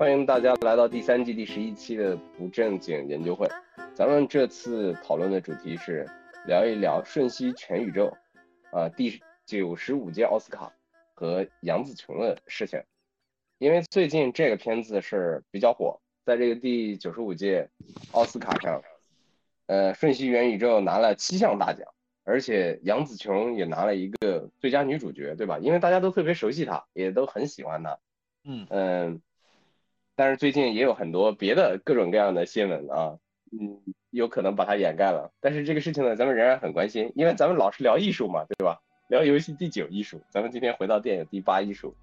欢迎大家来到第三季第十一期的不正经研究会。咱们这次讨论的主题是聊一聊《瞬息全宇宙》啊，第九十五届奥斯卡和杨紫琼的事情。因为最近这个片子是比较火，在这个第九十五届奥斯卡上，呃，《瞬息元宇宙》拿了七项大奖，而且杨紫琼也拿了一个最佳女主角，对吧？因为大家都特别熟悉她，也都很喜欢她。嗯嗯，但是最近也有很多别的各种各样的新闻啊，嗯，有可能把它掩盖了。但是这个事情呢，咱们仍然很关心，因为咱们老是聊艺术嘛，对吧？聊游戏第九艺术，咱们今天回到电影第八艺术，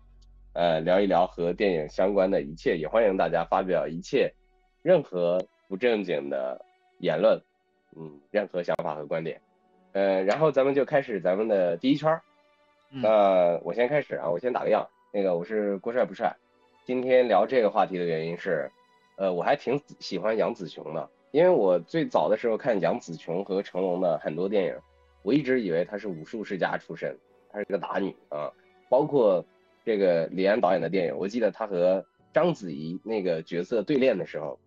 呃，聊一聊和电影相关的一切，也欢迎大家发表一切任何不正经的言论，嗯，任何想法和观点，呃，然后咱们就开始咱们的第一圈儿。嗯那我先开始啊，我先打个样。那个我是郭帅不帅，今天聊这个话题的原因是，呃，我还挺喜欢杨紫琼的，因为我最早的时候看杨紫琼和成龙的很多电影，我一直以为她是武术世家出身，她是个打女啊。包括这个李安导演的电影，我记得她和章子怡那个角色对练的时候，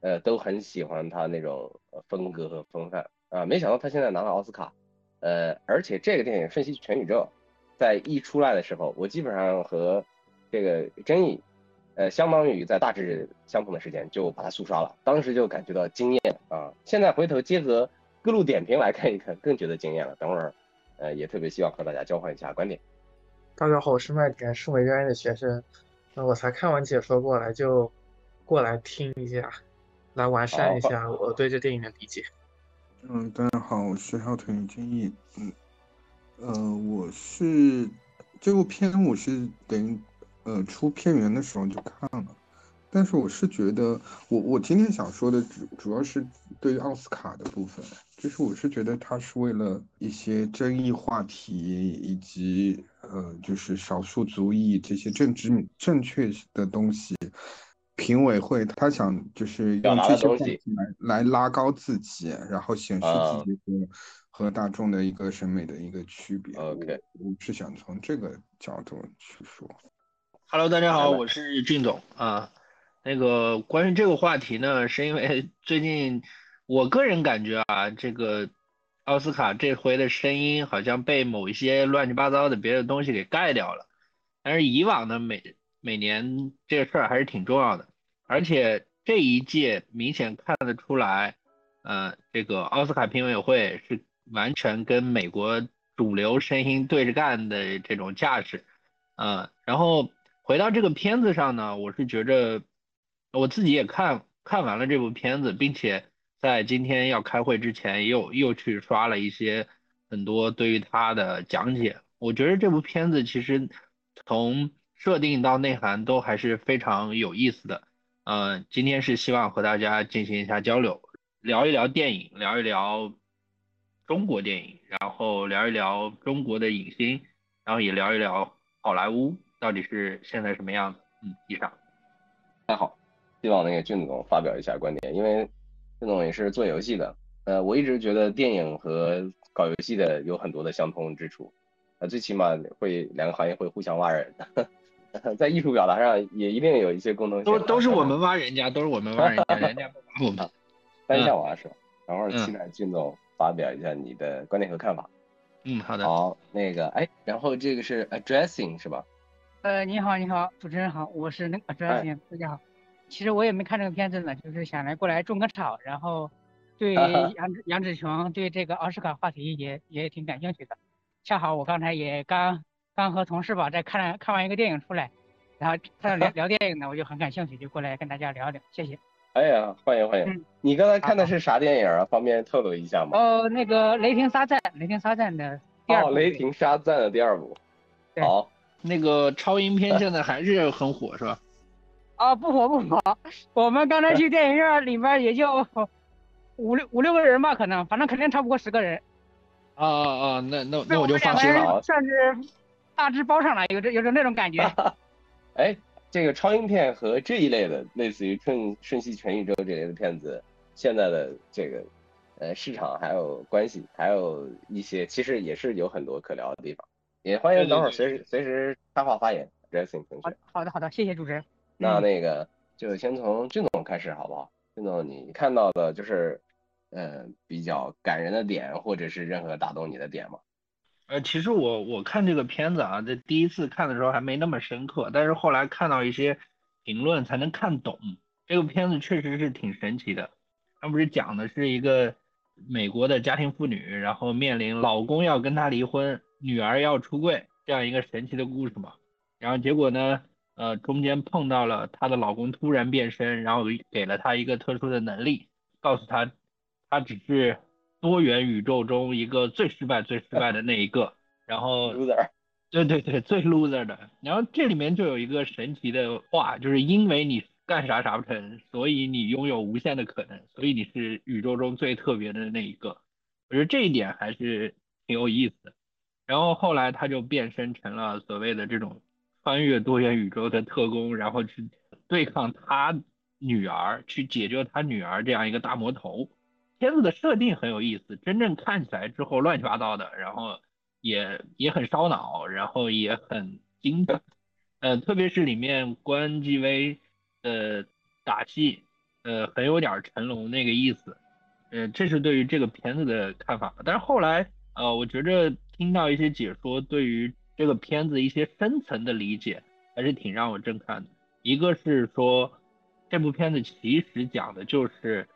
呃，都很喜欢她那种风格和风范啊。没想到她现在拿了奥斯卡，呃，而且这个电影《瞬息全宇宙》。在一出来的时候，我基本上和这个争议，呃，相当于在大致相同的时间就把它速刷了，当时就感觉到惊艳啊！现在回头结合各路点评来看一看，更觉得惊艳了。等会儿，呃，也特别希望和大家交换一下观点。大家好，我是麦田，是美专业的学生，那我才看完解说过来，就过来听一下，来完善一下我对这电影的理解。嗯，大家好，我是浩腾君毅，嗯。呃，我是这部片，我是等于呃出片源的时候就看了，但是我是觉得，我我今天想说的主主要是对于奥斯卡的部分，就是我是觉得他是为了一些争议话题以及呃就是少数族裔这些政治正确的东西，评委会他想就是用这些东西来来拉高自己，然后显示自己的。和大众的一个审美的一个区别。OK，我是想从这个角度去说。Hello，大家好，我是俊总啊。那个关于这个话题呢，是因为 最近我个人感觉啊，这个奥斯卡这回的声音好像被某一些乱七八糟的别的东西给盖掉了。但是以往呢，每每年这个事儿还是挺重要的，而且这一届明显看得出来，呃，这个奥斯卡评委会是。完全跟美国主流声音对着干的这种架势，呃，然后回到这个片子上呢，我是觉着我自己也看看完了这部片子，并且在今天要开会之前又又去刷了一些很多对于它的讲解。我觉得这部片子其实从设定到内涵都还是非常有意思的。呃，今天是希望和大家进行一下交流，聊一聊电影，聊一聊。中国电影，然后聊一聊中国的影星，然后也聊一聊好莱坞到底是现在什么样子。嗯，以上。还好，希望那个俊总发表一下观点，因为俊总也是做游戏的，呃，我一直觉得电影和搞游戏的有很多的相通之处，呃，最起码会两个行业会互相挖人，在艺术表达上也一定有一些共同性。都都是我们挖人家，都是我们挖人家，人家不挖我们。单向挖是吧？等会儿期待俊总。发表一下你的观点和看法。嗯，好的。好，那个，哎，然后这个是 addressing 是吧？呃，你好，你好，主持人好，我是那个 addressing，大家好。其实我也没看这个片子呢，就是想来过来种个草，然后 对杨杨紫琼对这个奥斯卡话题也也挺感兴趣的。恰好我刚才也刚刚和同事吧在看看完一个电影出来，然后他聊 聊电影呢，我就很感兴趣，就过来跟大家聊聊，谢谢。哎呀，欢迎欢迎！嗯、你刚才看的是啥电影啊？方便透露一下吗？哦，那个《雷霆沙赞》，《雷霆沙赞》的第二部。哦，《雷霆沙赞》的第二部。好，那个超英片现在还是很火，是吧？啊，不火不火，我们刚才去电影院里面也就五六五六个人吧，可能，反正肯定超不过十个人。啊啊啊！那那那我就放心了。算是大致包上了，有这有种那种感觉。哎。这个超英片和这一类的，类似于《瞬瞬息全宇宙》这类的片子，现在的这个呃市场还有关系，还有一些其实也是有很多可聊的地方。也欢迎等会儿随时随时插话发言学。好的好的好的，谢谢主持人。那那个就先从俊总开始好不好？俊总，你看到的就是，呃，比较感人的点，或者是任何打动你的点吗？呃，其实我我看这个片子啊，在第一次看的时候还没那么深刻，但是后来看到一些评论才能看懂。这个片子确实是挺神奇的。它不是讲的是一个美国的家庭妇女，然后面临老公要跟她离婚，女儿要出柜这样一个神奇的故事嘛？然后结果呢？呃，中间碰到了她的老公突然变身，然后给了她一个特殊的能力，告诉她，她只是多元宇宙中一个最失败、最失败的那一个。然后，loser，对对对，最 loser 的。然后这里面就有一个神奇的话，就是因为你干啥啥不成，所以你拥有无限的可能，所以你是宇宙中最特别的那一个。我觉得这一点还是挺有意思的。然后后来他就变身成了所谓的这种。穿越多元宇宙的特工，然后去对抗他女儿，去解救他女儿这样一个大魔头。片子的设定很有意思，真正看起来之后乱七八糟的，然后也也很烧脑，然后也很精彩。呃，特别是里面关继威的打戏，呃，很有点成龙那个意思。呃，这是对于这个片子的看法。但是后来，呃，我觉着听到一些解说，对于这个片子一些深层的理解还是挺让我震撼的。一个是说，这部片子其实讲的就是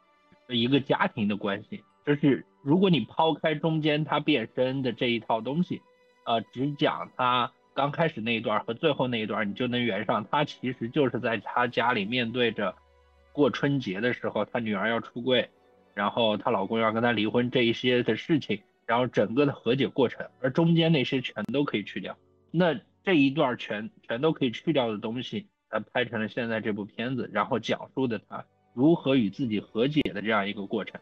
一个家庭的关系，就是如果你抛开中间他变身的这一套东西，呃，只讲他刚开始那一段和最后那一段，你就能圆上。他其实就是在他家里面对着过春节的时候，他女儿要出柜，然后她老公要跟她离婚这一些的事情。然后整个的和解过程，而中间那些全都可以去掉，那这一段全全都可以去掉的东西，呃，拍成了现在这部片子，然后讲述的他如何与自己和解的这样一个过程，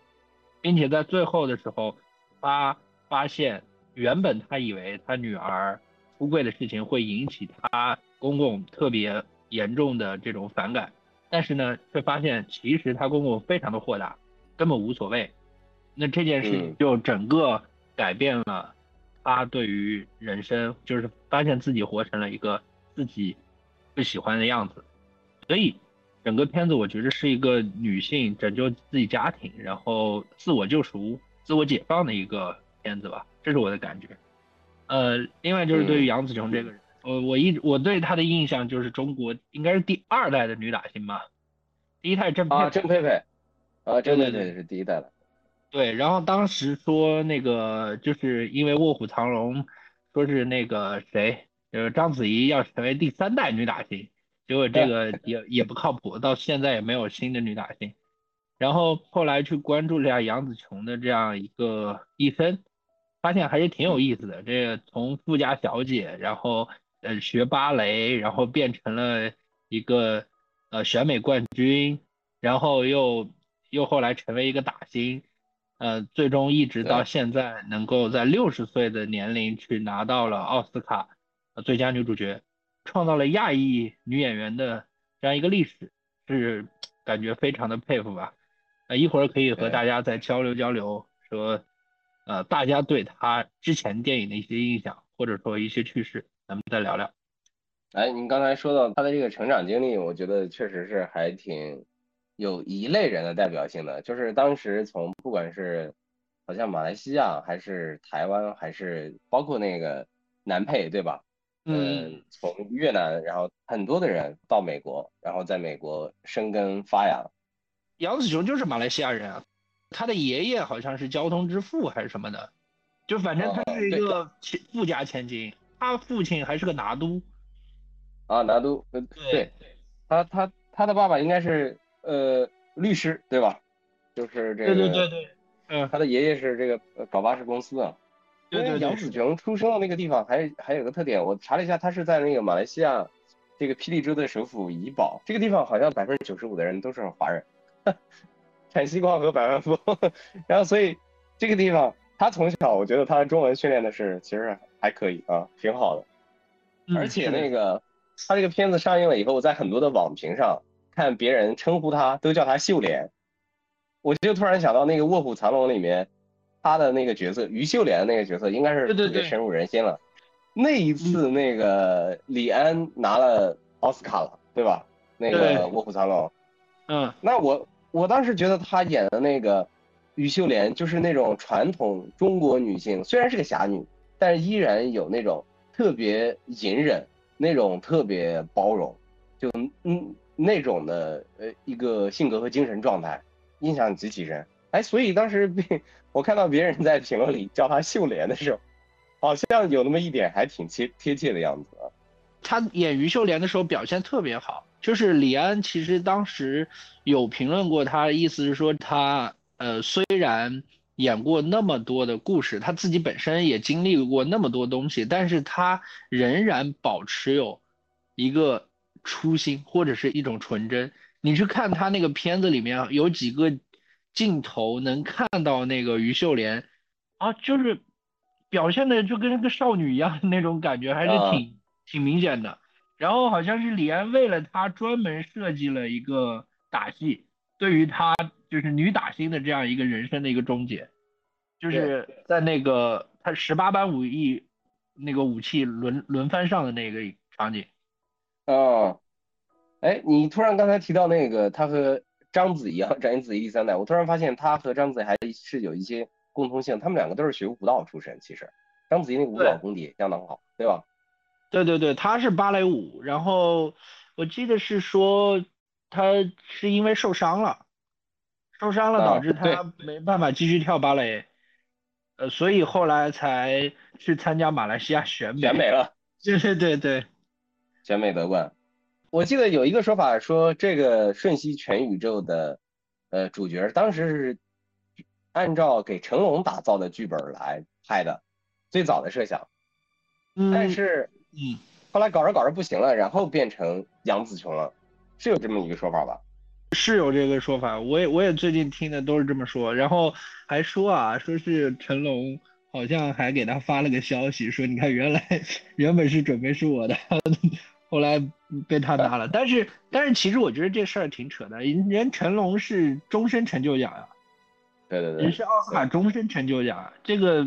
并且在最后的时候，他发现原本他以为他女儿出柜的事情会引起他公公特别严重的这种反感，但是呢，却发现其实他公公非常的豁达，根本无所谓，那这件事情就整个。改变了他对于人生，就是发现自己活成了一个自己不喜欢的样子，所以整个片子我觉得是一个女性拯救自己家庭，然后自我救赎、自我解放的一个片子吧，这是我的感觉。呃，另外就是对于杨紫琼这个人，我我一直我对她的印象就是中国应该是第二代的女打星吧，第一代郑佩啊郑佩佩。啊郑佩佩是第一代的。对，然后当时说那个就是因为《卧虎藏龙》，说是那个谁，就是章子怡要成为第三代女打星，结果这个也也不靠谱，到现在也没有新的女打星。然后后来去关注了一下杨紫琼的这样一个一生，发现还是挺有意思的。这个从富家小姐，然后呃学芭蕾，然后变成了一个呃选美冠军，然后又又后来成为一个打星。呃，最终一直到现在，能够在六十岁的年龄去拿到了奥斯卡最佳女主角，创造了亚裔女演员的这样一个历史，是感觉非常的佩服吧。呃，一会儿可以和大家再交流交流，说呃大家对她之前电影的一些印象，或者说一些趣事，咱们再聊聊。哎，您刚才说到她的这个成长经历，我觉得确实是还挺。有一类人的代表性的，就是当时从不管是好像马来西亚还是台湾，还是包括那个南配，对吧？嗯。从越南，然后很多的人到美国，然后在美国生根发芽。杨子雄就是马来西亚人啊，他的爷爷好像是交通之父还是什么的，就反正他是一个富家千金，他父亲还是个拿督。啊，拿督，嗯，对，他他他的爸爸应该是。呃，律师对吧？就是这个。对对对对。嗯，他的爷爷是这个搞巴士公司的。对对对。杨紫琼出生的那个地方还还有个特点，我查了一下，他是在那个马来西亚这个霹雳州的首府怡保。这个地方好像百分之九十五的人都是华人，产西瓜和百万富翁。然后所以这个地方，他从小我觉得他中文训练的是其实还可以啊，挺好的。而且那个他这个片子上映了以后，在很多的网评上。看别人称呼他都叫他秀莲，我就突然想到那个《卧虎藏龙》里面他的那个角色于秀莲那个角色应该是特别深入人心了。那一次那个李安拿了奥斯卡了，对吧？那个《卧虎藏龙》。嗯，那我我当时觉得她演的那个于秀莲，就是那种传统中国女性，虽然是个侠女，但是依然有那种特别隐忍、那种特别包容，就嗯那种的呃一个性格和精神状态，印象极其深。哎，所以当时被我看到别人在评论里叫他秀莲的时候，好像有那么一点还挺贴贴切的样子啊。她演于秀莲的时候表现特别好。就是李安其实当时有评论过他，意思是说他呃虽然演过那么多的故事，他自己本身也经历过那么多东西，但是他仍然保持有一个初心或者是一种纯真。你去看他那个片子里面有几个镜头能看到那个于秀莲啊，就是表现的就跟个少女一样的那种感觉，还是挺挺明显的。然后好像是李安为了他专门设计了一个打戏，对于他就是女打星的这样一个人生的一个终结，就是在那个他十八般武艺那个武器轮轮番上的那个场景。哦，哎，你突然刚才提到那个他和章子怡啊，章子怡第三代，我突然发现他和章子怡还是有一些共通性，他们两个都是学舞蹈出身，其实章子怡那个舞蹈功底相当好，对吧？对对对，他是芭蕾舞，然后我记得是说他是因为受伤了，受伤了导致他没办法继续跳芭蕾，呃，所以后来才去参加马来西亚选美，选美了。对对对对，选美得冠。我记得有一个说法说，这个《瞬息全宇宙》的呃主角当时是按照给成龙打造的剧本来拍的，最早的设想，但是。嗯，后来搞着搞着不行了，然后变成杨紫琼了，是有这么一个说法吧？是有这个说法，我也我也最近听的都是这么说，然后还说啊，说是成龙好像还给他发了个消息，说你看原来原本是准备是我的，后来被他拿了，但是但是其实我觉得这事儿挺扯的，人成龙是终身成就奖呀，对对对，人是奥斯卡终身成就奖，这个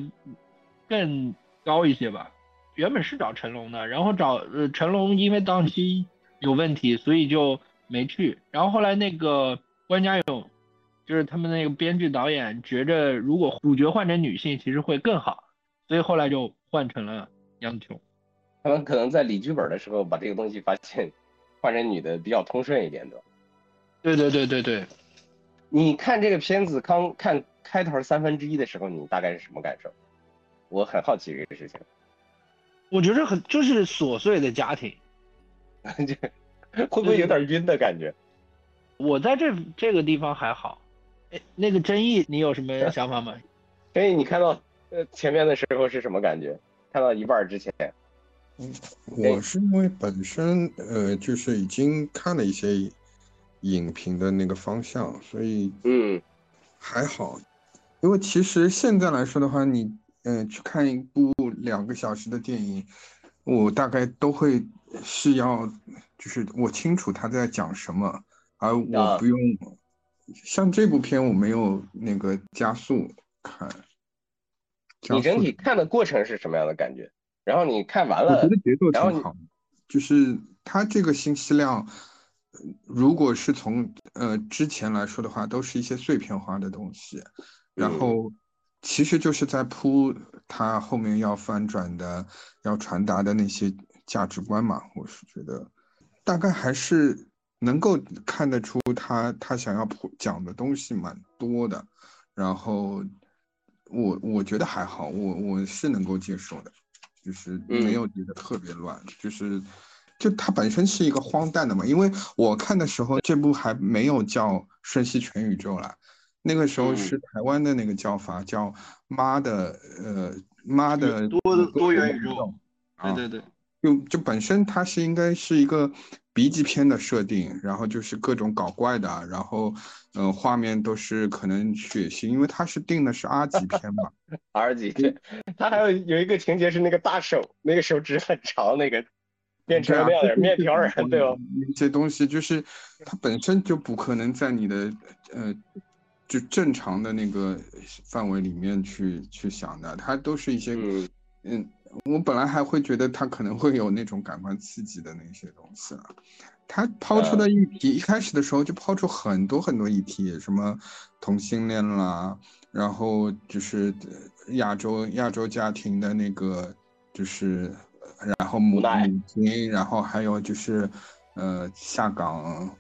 更高一些吧。原本是找成龙的，然后找呃成龙因为档期有问题，所以就没去。然后后来那个关家勇，就是他们那个编剧导演觉着如果主角换成女性其实会更好，所以后来就换成了杨紫琼。他们可能在理剧本的时候把这个东西发现 换成女的比较通顺一点的。对对对对对。你看这个片子刚看开头三分之一的时候，你大概是什么感受？我很好奇这个事情。我觉得很就是琐碎的家庭，会不会有点晕的感觉？我在这这个地方还好，哎，那个争议你有什么 想法吗？争议你看到呃前面的时候是什么感觉？看到一半之前，嗯，我是因为本身呃就是已经看了一些影评的那个方向，所以嗯还好，因为其实现在来说的话，你。嗯，去看一部两个小时的电影，我大概都会是要，就是我清楚他在讲什么，而我不用像这部片我没有那个加速看。你整体看的过程是什么样的感觉？然后你看完了，我觉得节奏挺好，就是它这个信息量，如果是从呃之前来说的话，都是一些碎片化的东西，然后。其实就是在铺他后面要翻转的、要传达的那些价值观嘛。我是觉得，大概还是能够看得出他他想要铺讲的东西蛮多的。然后我我觉得还好，我我是能够接受的，就是没有觉得特别乱。就是就它本身是一个荒诞的嘛，因为我看的时候这部还没有叫《瞬息全宇宙》啦。那个时候是台湾的那个叫法，叫妈的，呃，妈的多多元宇宙，对对对，就就本身它是应该是一个 B 级片的设定，然后就是各种搞怪的，然后嗯，画面都是可能血腥，因为它是定的是 R 级片嘛，R 级，它还有有一个情节是那个大手，那个手指很长，那个变成那样的面条人，对吧？那些东西就是它本身就不可能在你的呃。就正常的那个范围里面去去想的，它都是一些，嗯，我本来还会觉得他可能会有那种感官刺激的那些东西了。他抛出的议题，一开始的时候就抛出很多很多议题，什么同性恋啦，然后就是亚洲亚洲家庭的那个，就是然后母母亲，然后还有就是呃下岗，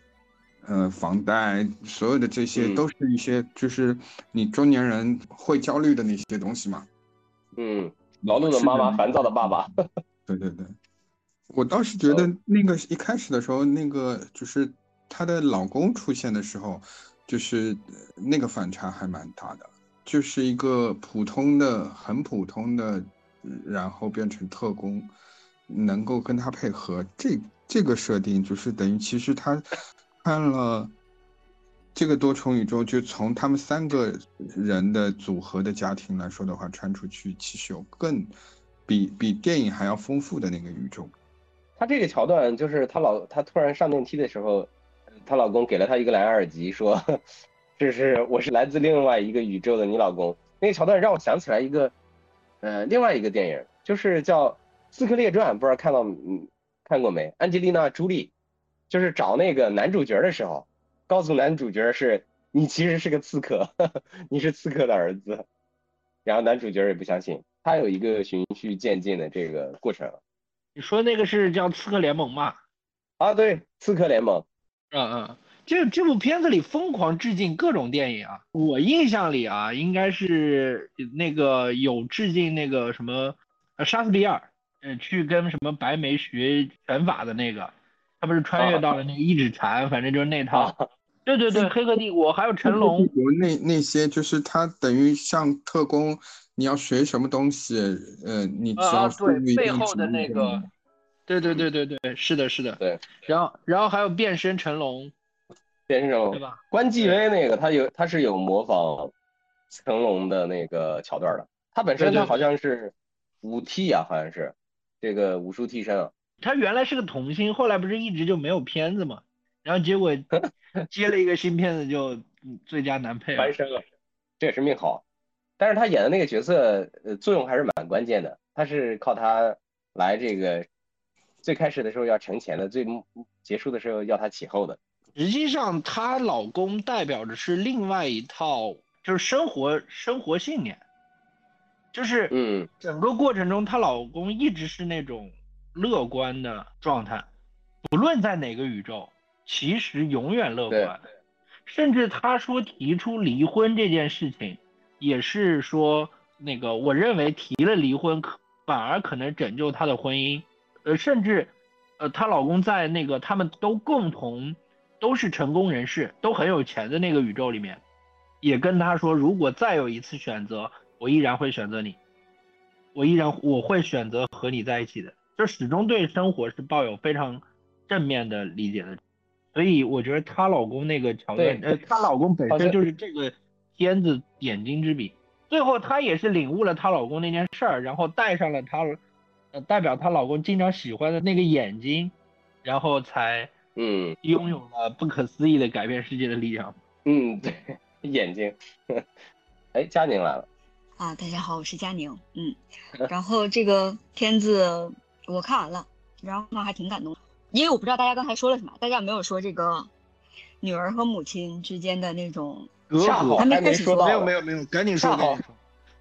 呃房贷，所有的这些都是一些就是你中年人会焦虑的那些东西嘛。嗯，劳碌的妈妈，烦躁的爸爸。对对对。我倒是觉得那个一开始的时候，那个就是她的老公出现的时候，就是那个反差还蛮大的，就是一个普通的、很普通的，然后变成特工，能够跟他配合，这这个设定就是等于其实他看了这个多重宇宙，就从他们三个人的组合的家庭来说的话，穿出去其实有更比比电影还要丰富的那个宇宙。她这个桥段就是她老她突然上电梯的时候，她老公给了她一个蓝牙耳机，说 这是我是来自另外一个宇宙的你老公。那个桥段让我想起来一个，呃，另外一个电影，就是叫《刺客列传》，不知道看到嗯看过没？安吉丽娜·朱莉就是找那个男主角的时候，告诉男主角是你其实是个刺客，你是刺客的儿子，然后男主角也不相信，他有一个循序渐进的这个过程。你说那个是叫《刺客联盟》吗？啊，对，《刺客联盟》。嗯嗯，这这部片子里疯狂致敬各种电影啊。我印象里啊，应该是那个有致敬那个什么，呃，莎士比亚，呃，去跟什么白眉学拳法的那个，他不是穿越到了那个一指禅，反正就是那套。对对对，《黑客帝国》还有成龙。那那些就是他等于像特工。你要学什么东西？呃，你只要对背后的那个，对对对对对，是的，是的，对。然后然后还有变身成龙，变身成龙对吧？关继威那个他有他是有模仿成龙的那个桥段的。他本身他好像是武替啊，好像是这个武术替身啊。他原来是个童星，后来不是一直就没有片子嘛？然后结果接了一个新片子就最佳男配，翻身了，这也是命好。但是他演的那个角色，呃，作用还是蛮关键的。他是靠他来这个最开始的时候要成前的，最结束的时候要他起后的。实际上，她老公代表的是另外一套，就是生活生活信念，就是嗯，整个过程中她老公一直是那种乐观的状态，不论在哪个宇宙，其实永远乐观。甚至他说提出离婚这件事情。也是说，那个我认为提了离婚，可反而可能拯救她的婚姻，呃，甚至，呃，她老公在那个他们都共同都是成功人士，都很有钱的那个宇宙里面，也跟她说，如果再有一次选择，我依然会选择你，我依然我会选择和你在一起的，就始终对生活是抱有非常正面的理解的，所以我觉得她老公那个桥段，呃，她老公本身就是这个。片子点睛之笔，最后她也是领悟了她老公那件事儿，然后戴上了她，呃，代表她老公经常喜欢的那个眼睛，然后才，嗯，拥有了不可思议的改变世界的力量。嗯，对，眼睛。哎，佳宁来了。啊，大家好，我是佳宁。嗯，然后这个片子我看完了，然后呢还挺感动，因为我不知道大家刚才说了什么，大家有没有说这个女儿和母亲之间的那种。恰好还没说到，没有没有没有，赶紧说。恰好，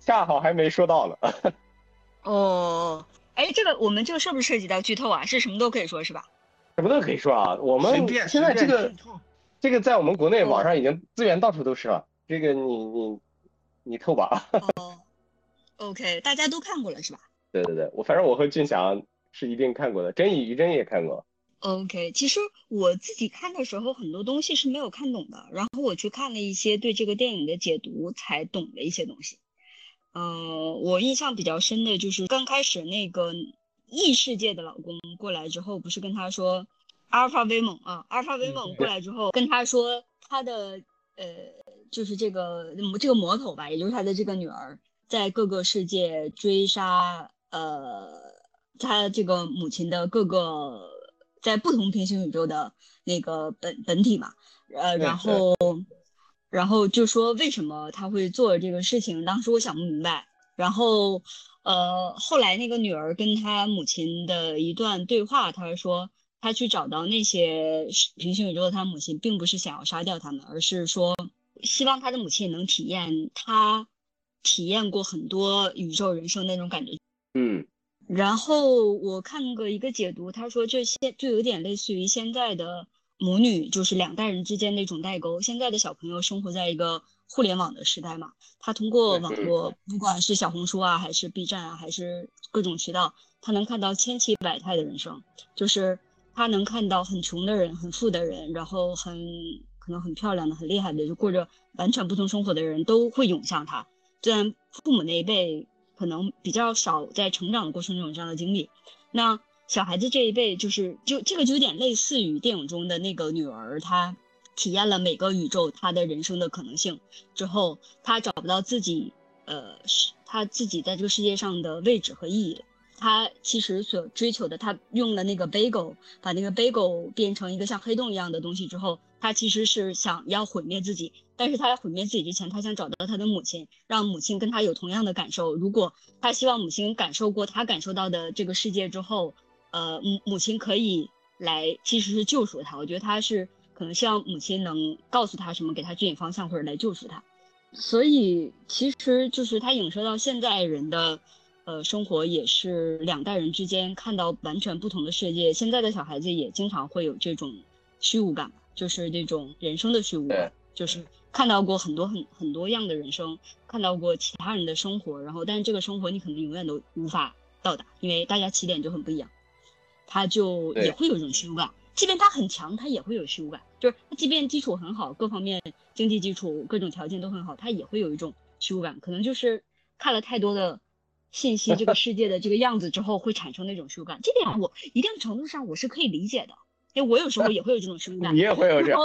恰好还没说到呢。哦，哎，这个我们这个是不是涉及到剧透啊？是什么都可以说，是吧？什么都可以说啊。我们现在这个这个在我们国内网上已经资源到处都是了。这个你你你透吧。哦，OK，大家都看过了是吧？对对对，我反正我和俊祥是一定看过的，真宇于真也看过。OK，其实我自己看的时候，很多东西是没有看懂的。然后我去看了一些对这个电影的解读，才懂了一些东西。呃，我印象比较深的就是刚开始那个异世界的老公过来之后，不是跟他说阿尔法威猛啊，阿尔法威猛过来之后跟他说他的呃，就是这个这个魔头吧，也就是他的这个女儿，在各个世界追杀呃他这个母亲的各个。在不同平行宇宙的那个本本体嘛，呃，然后，然后就说为什么他会做这个事情，当时我想不明白。然后，呃，后来那个女儿跟她母亲的一段对话，她说她去找到那些平行宇宙的她母亲，并不是想要杀掉他们，而是说希望她的母亲能体验她体验过很多宇宙人生那种感觉。嗯。然后我看过一个解读，他说这些就有点类似于现在的母女，就是两代人之间那种代沟。现在的小朋友生活在一个。互联网的时代嘛，他通过网络，不管是小红书啊，还是 B 站啊，还是各种渠道，他能看到千奇百态的人生，就是他能看到很穷的人、很富的人，然后很可能很漂亮的、很厉害的，就过着完全不同生活的人都会涌向他。虽然父母那一辈可能比较少在成长的过程中有这样的经历，那小孩子这一辈就是就这个就有点类似于电影中的那个女儿，她。体验了每个宇宙她的人生的可能性之后，她找不到自己，呃，是她自己在这个世界上的位置和意义了。他其实所追求的，他用了那个 bagel，把那个 bagel 变成一个像黑洞一样的东西之后，他其实是想要毁灭自己。但是他在毁灭自己之前，他想找到他的母亲，让母亲跟他有同样的感受。如果他希望母亲感受过他感受到的这个世界之后，呃，母母亲可以来其实是救赎他。我觉得他是。可能希望母亲能告诉他什么，给他指引方向，或者来救赎他。所以其实就是他影射到现在人的，呃，生活也是两代人之间看到完全不同的世界。现在的小孩子也经常会有这种虚无感，就是这种人生的虚无感，就是看到过很多很很多样的人生，看到过其他人的生活，然后但是这个生活你可能永远都无法到达，因为大家起点就很不一样，他就也会有一种虚无感。即便他很强，他也会有虚无感。就是他即便基础很好，各方面经济基础、各种条件都很好，他也会有一种虚无感。可能就是看了太多的信息，这个世界的这个样子之后，会产生那种虚无感。这点我一定程度上我是可以理解的，因为我有时候也会有这种虚无感。你也会有这？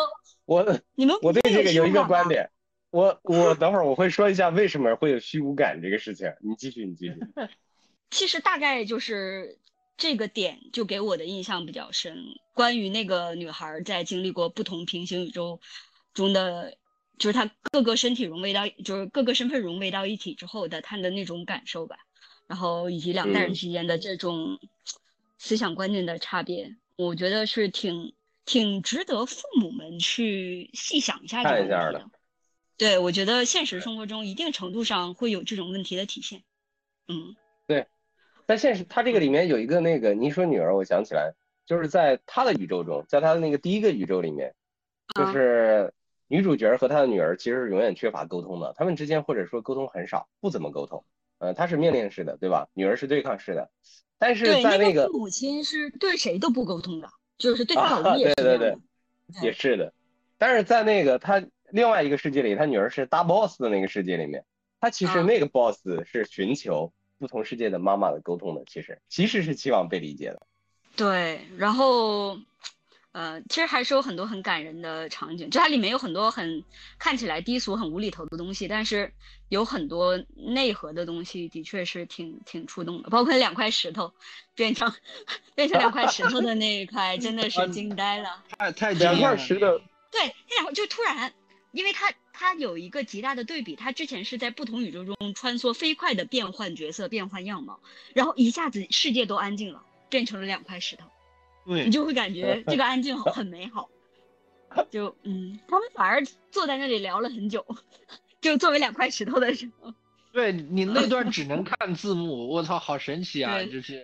我你们我对这个有一个观点，我我等会儿我会说一下为什么会有虚无感这个事情。你继续，你继续。其实大概就是。这个点就给我的印象比较深，关于那个女孩在经历过不同平行宇宙中的，就是她各个身体融为到，就是各个身份融为到一体之后的她的那种感受吧。然后以及两代人之间的这种思想观念的差别，我觉得是挺挺值得父母们去细想一下这个问题的。对，我觉得现实生活中一定程度上会有这种问题的体现。嗯，对。在现实，他这个里面有一个那个，你说女儿，我想起来，就是在他的宇宙中，在他的那个第一个宇宙里面，就是女主角和他的女儿其实是永远缺乏沟通的，他们之间或者说沟通很少，不怎么沟通。嗯，他是命令式的，对吧？女儿是对抗式的，但是在那个母亲是对谁都不沟通的，就是对他老公也是对对对，也是的。但是在那个他另外一个世界里，他女儿是大 boss 的那个世界里面，他其实那个 boss 是寻求。不同世界的妈妈的沟通的，其实其实是期望被理解的。对，然后，呃，其实还是有很多很感人的场景，就它里面有很多很看起来低俗、很无厘头的东西，但是有很多内核的东西，的确是挺挺触动的。包括两块石头变成变成两块石头的那一块，真的是惊呆了。太太两块石头。对，那两块就突然，因为它。它有一个极大的对比，它之前是在不同宇宙中穿梭，飞快的变换角色、变换样貌，然后一下子世界都安静了，变成了两块石头。对，你就会感觉这个安静 很美好。就嗯，他们反而坐在那里聊了很久，就作为两块石头的时候。对你那段只能看字幕，我操，好神奇啊！就是。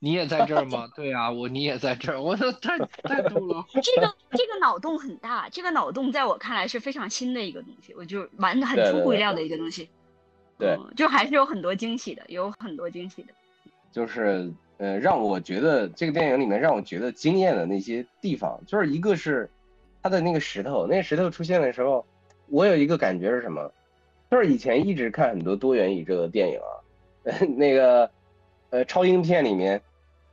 你也在这儿吗？对啊，我你也在这儿，我操，太太逗了。这个这个脑洞很大，这个脑洞在我看来是非常新的一个东西，我就完很出乎意料的一个东西。对，就还是有很多惊喜的，有很多惊喜的。就是呃，让我觉得这个电影里面让我觉得惊艳的那些地方，就是一个是他的那个石头，那个石头出现的时候，我有一个感觉是什么？就是以前一直看很多多元宇宙的电影啊，那个呃超英片里面。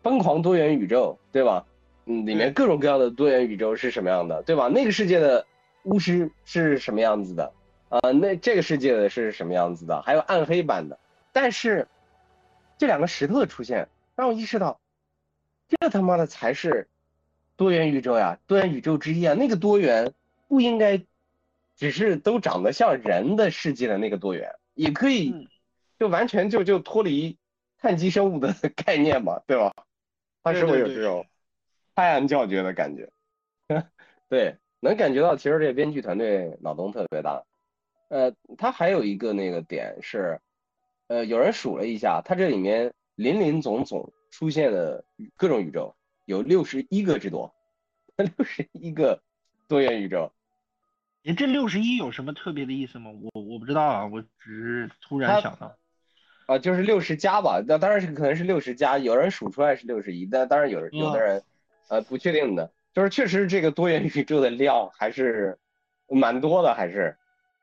疯狂多元宇宙，对吧？嗯，里面各种各样的多元宇宙是什么样的，对吧？那个世界的巫师是什么样子的？啊，那这个世界的是什么样子的？还有暗黑版的。但是这两个石头的出现，让我意识到，这他妈的才是多元宇宙呀，多元宇宙之一啊！那个多元不应该只是都长得像人的世界的那个多元，也可以就完全就就脱离。碳基生物的 概念嘛，对吧？他是会有这种拍案叫绝的感觉。对，能感觉到其实这编剧团队脑洞特别大。呃，他还有一个那个点是，呃，有人数了一下，他这里面林林总总出现的各种宇宙有六十一个之多，六十一个多元宇宙。你这六十一有什么特别的意思吗？我我不知道啊，我只是突然想到，啊，就是六十加吧，那当然是可能是六十加，有人数出来是六十一，但当然有有的人呃不确定的，就是确实这个多元宇宙的量还是蛮多的，还是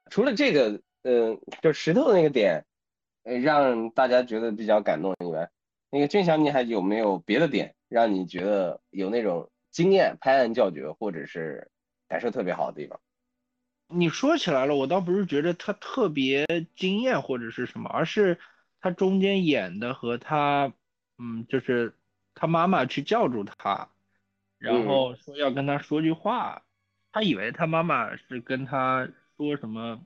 除了这个，嗯，就石头的那个点，呃，让大家觉得比较感动以外，那个俊祥你还有没有别的点让你觉得有那种经验、拍案叫绝，或者是感受特别好的地方？你说起来了，我倒不是觉得他特别惊艳或者是什么，而是他中间演的和他，嗯，就是他妈妈去叫住他，然后说要跟他说句话，他以为他妈妈是跟他说什么，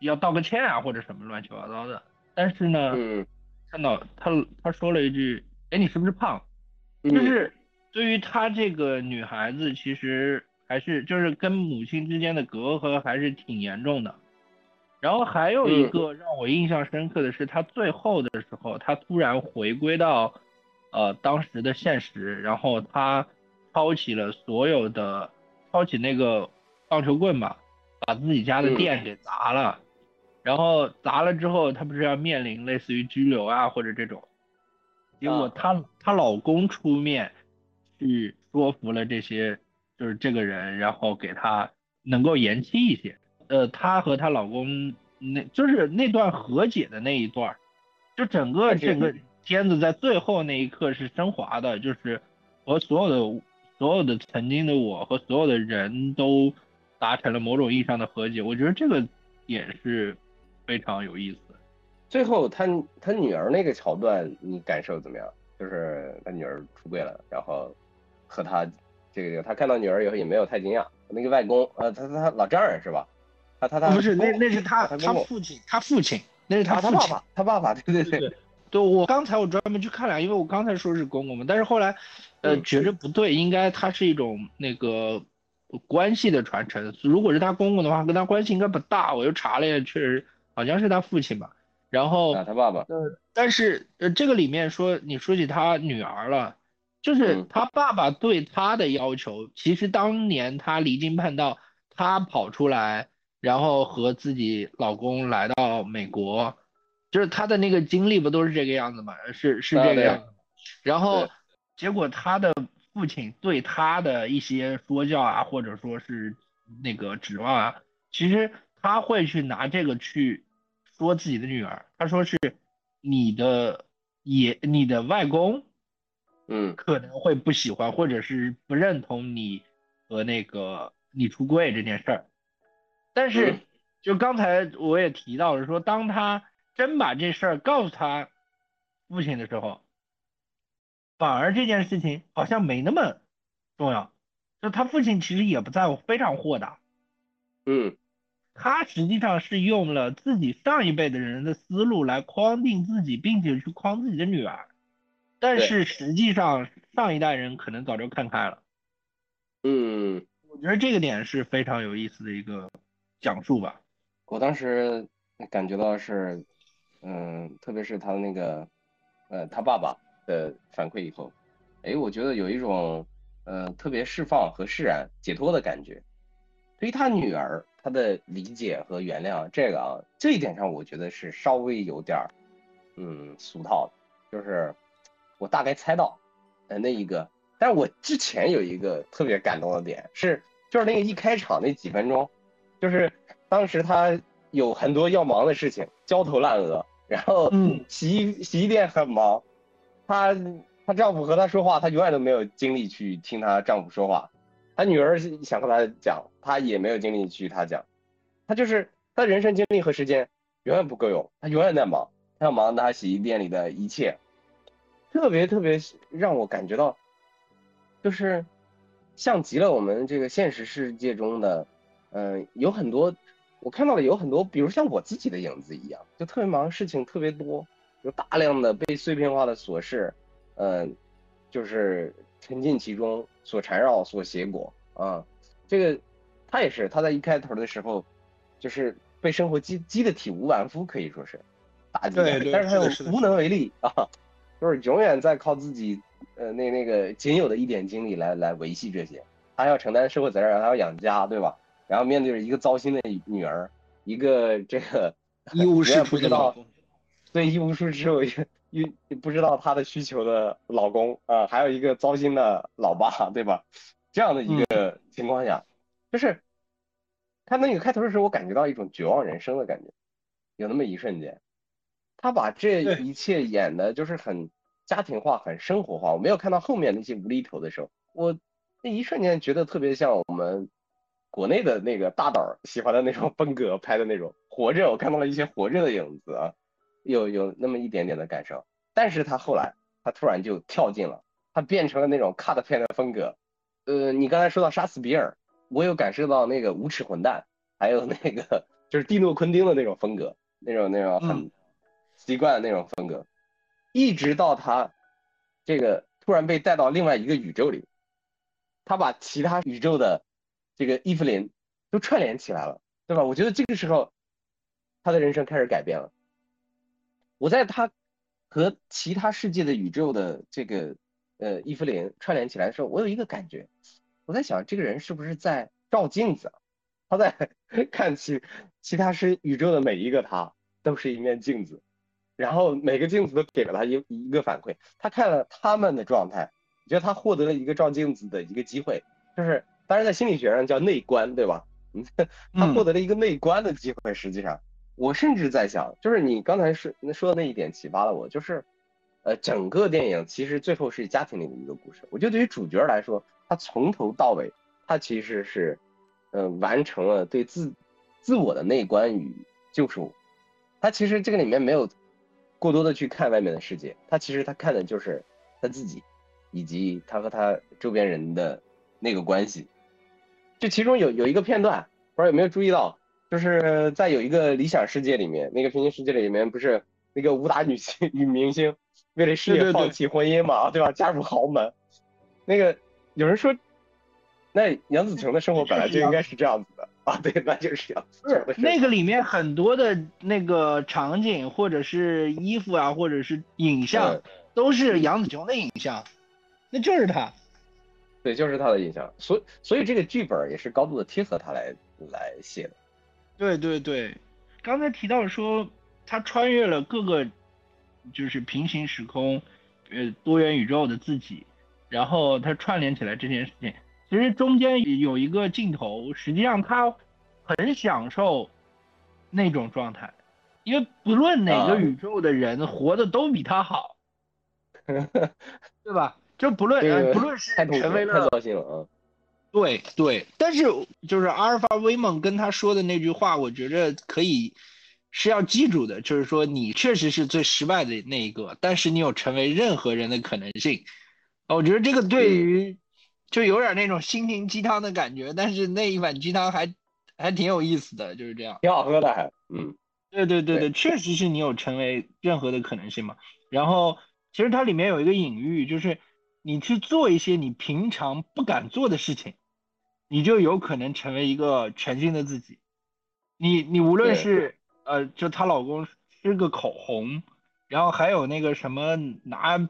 要道个歉啊或者什么乱七八糟的，但是呢，看到他他说了一句，哎，你是不是胖？就是对于他这个女孩子，其实。还是就是跟母亲之间的隔阂还是挺严重的，然后还有一个让我印象深刻的是，他最后的时候，他突然回归到呃当时的现实，然后他抄起了所有的，抄起那个棒球棍吧，把自己家的店给砸了，然后砸了之后，她不是要面临类似于拘留啊或者这种，结果她她老公出面去说服了这些。就是这个人，然后给他能够延期一些。呃，她和她老公那，就是那段和解的那一段，就整个整个片子在最后那一刻是升华的，就是和所有的所有的曾经的我和所有的人都达成了某种意义上的和解。我觉得这个也是非常有意思。最后他他女儿那个桥段，你感受怎么样？就是他女儿出柜了，然后和他。这个他看到女儿以后也没有太惊讶。那个外公，呃，他他老丈人是吧？他他他不是，那那是他他父亲，他父亲，那是他他爸爸，他爸爸，对对对对。我刚才我专门去看了，因为我刚才说是公公嘛，但是后来呃觉着不对，应该他是一种那个关系的传承。如果是他公公的话，跟他关系应该不大。我又查了一下，确实好像是他父亲吧。然后他爸爸。呃，但是呃这个里面说你说起他女儿了。就是他爸爸对他的要求，其实当年他离经叛道，他跑出来，然后和自己老公来到美国，就是他的那个经历不都是这个样子吗？是是这个样子。然后结果他的父亲对他的一些说教啊，或者说是那个指望啊，其实他会去拿这个去说自己的女儿，他说是你的爷，你的外公。嗯，可能会不喜欢，或者是不认同你和那个你出柜这件事儿。但是，就刚才我也提到了，说当他真把这事儿告诉他父亲的时候，反而这件事情好像没那么重要。就他父亲其实也不在乎，非常豁达。嗯，他实际上是用了自己上一辈的人的思路来框定自己，并且去框自己的女儿。但是实际上，上一代人可能早就看开了。嗯，我觉得这个点是非常有意思的一个讲述吧。我当时感觉到是，嗯，特别是他的那个，呃，他爸爸的反馈以后，哎，我觉得有一种，呃，特别释放和释然、解脱的感觉。对于他女儿，他的理解和原谅，这个啊，这一点上，我觉得是稍微有点儿，嗯，俗套的，就是。我大概猜到，呃，那一个，但是我之前有一个特别感动的点是，就是那个一开场那几分钟，就是当时他有很多要忙的事情，焦头烂额，然后洗衣洗衣店很忙，她她丈夫和她说话，她永远都没有精力去听她丈夫说话，他女儿想和他讲，他也没有精力去他讲，他就是他人生精力和时间永远不够用，他永远在忙，他要忙他洗衣店里的一切。特别特别让我感觉到，就是像极了我们这个现实世界中的，嗯，有很多我看到了有很多，比如像我自己的影子一样，就特别忙，事情特别多，有大量的被碎片化的琐事，嗯，就是沉浸其中所缠绕、所挟裹啊。这个他也是，他在一开头的时候，就是被生活击击得体无完肤，可以说是打击，对对但是他又无能为力啊，就是永远在靠自己，呃，那那个仅有的一点精力来来维系这些，他要承担社会责任，他要养家，对吧？然后面对着一个糟心的女儿，一个这个一无是处的老公。对一无是处又又不知道他的需求的老公啊，还有一个糟心的老爸，对吧？这样的一个情况下，就是他那个开头的时候，我感觉到一种绝望人生的感觉，有那么一瞬间，他把这一切演的就是很家庭化、很生活化。我没有看到后面那些无厘头的时候，我那一瞬间觉得特别像我们国内的那个大导喜欢的那种风格拍的那种《活着》，我看到了一些《活着》的影子啊。有有那么一点点的感受，但是他后来他突然就跳进了，他变成了那种 cut 片的风格。呃，你刚才说到杀死比尔，我有感受到那个无耻混蛋，还有那个就是蒂诺昆汀的那种风格，那种那种很奇怪的那种风格，一直到他这个突然被带到另外一个宇宙里，他把其他宇宙的这个伊芙琳都串联起来了，对吧？我觉得这个时候他的人生开始改变了。我在他和其他世界的宇宙的这个呃伊芙琳串联起来的时候，我有一个感觉，我在想这个人是不是在照镜子？他在 看其其他是宇宙的每一个他都是一面镜子，然后每个镜子都给了他一一个反馈。他看了他们的状态，我觉得他获得了一个照镜子的一个机会，就是当然在心理学上叫内观，对吧？嗯，他获得了一个内观的机会，实际上。我甚至在想，就是你刚才说说的那一点启发了我，就是，呃，整个电影其实最后是家庭里的一个故事。我觉得对于主角来说，他从头到尾，他其实是，嗯，完成了对自自我的内观与救赎。他其实这个里面没有过多的去看外面的世界，他其实他看的就是他自己，以及他和他周边人的那个关系。这其中有有一个片段，不知道有没有注意到？就是在有一个理想世界里面，那个平行世界里面不是那个武打女星 女明星为了事业放弃婚姻嘛，对吧？嫁入豪门。那个有人说，那杨紫琼的生活本来就应该是这样子的啊，对，那就是杨紫琼的。那个里面很多的那个场景或者是衣服啊，或者是影像，都是杨紫琼的影像，那就是她。对，就是她的影像。所以所以这个剧本也是高度的贴合她来来写的。对对对，刚才提到说他穿越了各个就是平行时空，呃多元宇宙的自己，然后他串联起来这件事情，其实中间有一个镜头，实际上他很享受那种状态，因为不论哪个宇宙的人活的都比他好，对吧？就不论不论是成为了。太了啊！对对，但是就是阿尔法威猛跟他说的那句话，我觉着可以是要记住的，就是说你确实是最失败的那一个，但是你有成为任何人的可能性。我觉得这个对于就有点那种心灵鸡汤的感觉，但是那一碗鸡汤还还挺有意思的，就是这样，挺好喝的还。嗯，对对对对，确实是你有成为任何的可能性嘛。然后其实它里面有一个隐喻，就是你去做一些你平常不敢做的事情。你就有可能成为一个全新的自己，你你无论是呃，就她老公吃个口红，然后还有那个什么拿什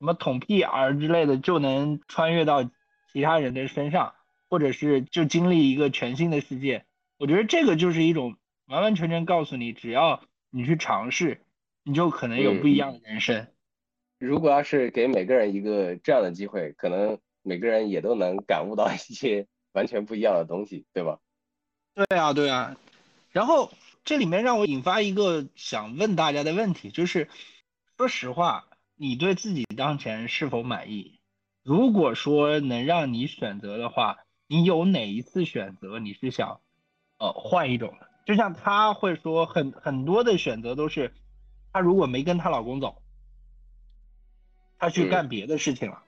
么捅屁眼儿之类的，就能穿越到其他人的身上，或者是就经历一个全新的世界。我觉得这个就是一种完完全全告诉你，只要你去尝试，你就可能有不一样的人生。如果要是给每个人一个这样的机会，可能每个人也都能感悟到一些。完全不一样的东西，对吧？对啊，对啊。然后这里面让我引发一个想问大家的问题，就是说实话，你对自己当前是否满意？如果说能让你选择的话，你有哪一次选择你是想呃换一种的？就像她会说，很很多的选择都是她如果没跟她老公走，她去干别的事情了。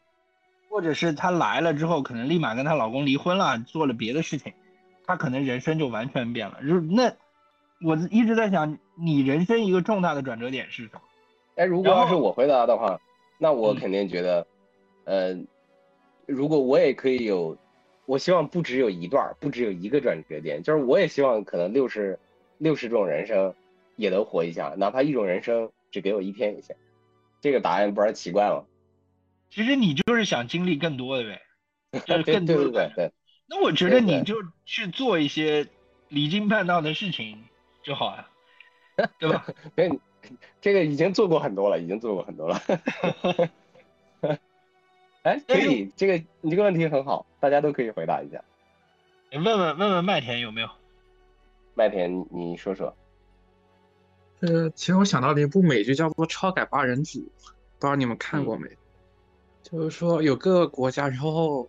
或者是她来了之后，可能立马跟她老公离婚了，做了别的事情，她可能人生就完全变了。就那，我一直在想，你人生一个重大的转折点是什么？哎，如果要是我回答的话，那我肯定觉得，呃，如果我也可以有，我希望不只有一段，不只有一个转折点，就是我也希望可能六十六十种人生也能活一下，哪怕一种人生只给我一天一下。这个答案不是奇怪吗？其实你就是想经历更多的呗，就是更多的。对对对。那我觉得你就去做一些离经叛道的事情就好了，对吧？对，这个已经做过很多了，已经做过很多了。哎，可以，这个你这个问题很好，大家都可以回答一下。你问问问问麦田有没有？麦田，你说说。呃，其实我想到了一部美剧，叫做《超改八人组》，不知道你们看过没？就是说有各个国家，然后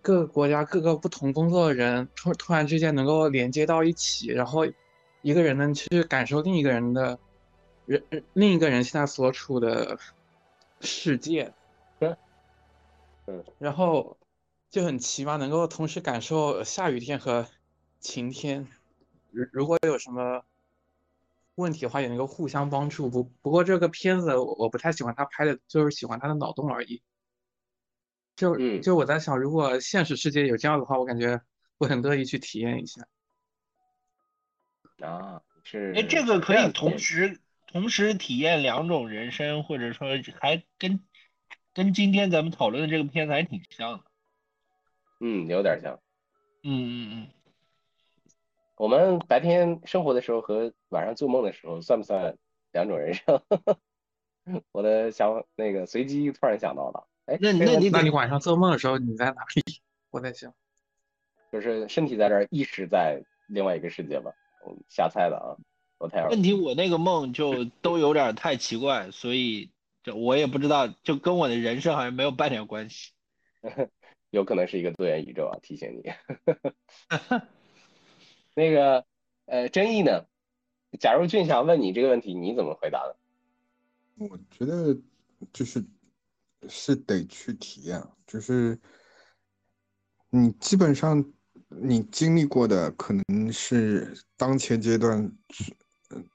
各个国家各个不同工作的人突突然之间能够连接到一起，然后一个人能去感受另一个人的人另一个人现在所处的世界，嗯，然后就很奇妙，能够同时感受下雨天和晴天。如如果有什么。问题的话也能够互相帮助，不不过这个片子我不太喜欢他拍的，就是喜欢他的脑洞而已。就就我在想，如果现实世界有这样的话，我感觉我很乐意去体验一下。啊，是哎，这个可以同时同时体验两种人生，或者说还跟跟今天咱们讨论的这个片子还挺像的。嗯，有点像。嗯嗯嗯。我们白天生活的时候和晚上做梦的时候算不算两种人生？我的想那个随机突然想到了，哎，那那你那你晚上做梦的时候你在哪里？我在想，就是身体在这儿，意识在另外一个世界吧？瞎猜的啊，我太问题我那个梦就都有点太奇怪，所以就我也不知道，就跟我的人生好像没有半点关系。有可能是一个多元宇宙啊，提醒你。那个，呃，争议呢？假如俊祥问你这个问题，你怎么回答呢？我觉得就是是得去体验，就是你基本上你经历过的，可能是当前阶段，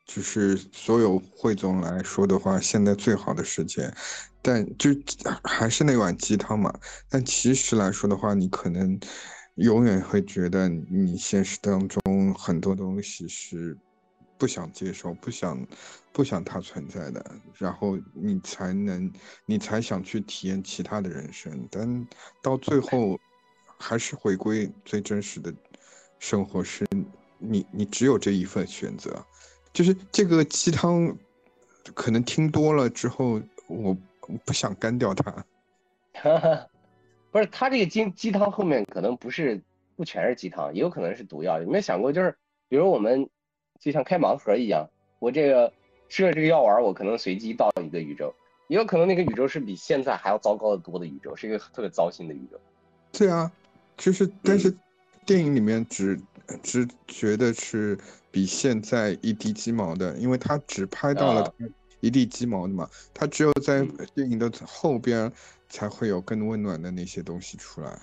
就是所有汇总来说的话，现在最好的时间。但就还是那碗鸡汤嘛。但其实来说的话，你可能。永远会觉得你现实当中很多东西是不想接受、不想、不想它存在的，然后你才能，你才想去体验其他的人生，但到最后还是回归最真实的生活，是你，你只有这一份选择，就是这个鸡汤，可能听多了之后，我不想干掉它。哈 哈不是，他这个鸡鸡汤后面可能不是不全是鸡汤，也有可能是毒药。有没有想过，就是比如我们就像开盲盒一样，我这个吃了这个药丸，我可能随机到一个宇宙，也有可能那个宇宙是比现在还要糟糕的多的宇宙，是一个特别糟心的宇宙。对啊，就是但是电影里面只只觉得是比现在一地鸡毛的，因为他只拍到了一地鸡毛的嘛，他只有在电影的后边。才会有更温暖的那些东西出来，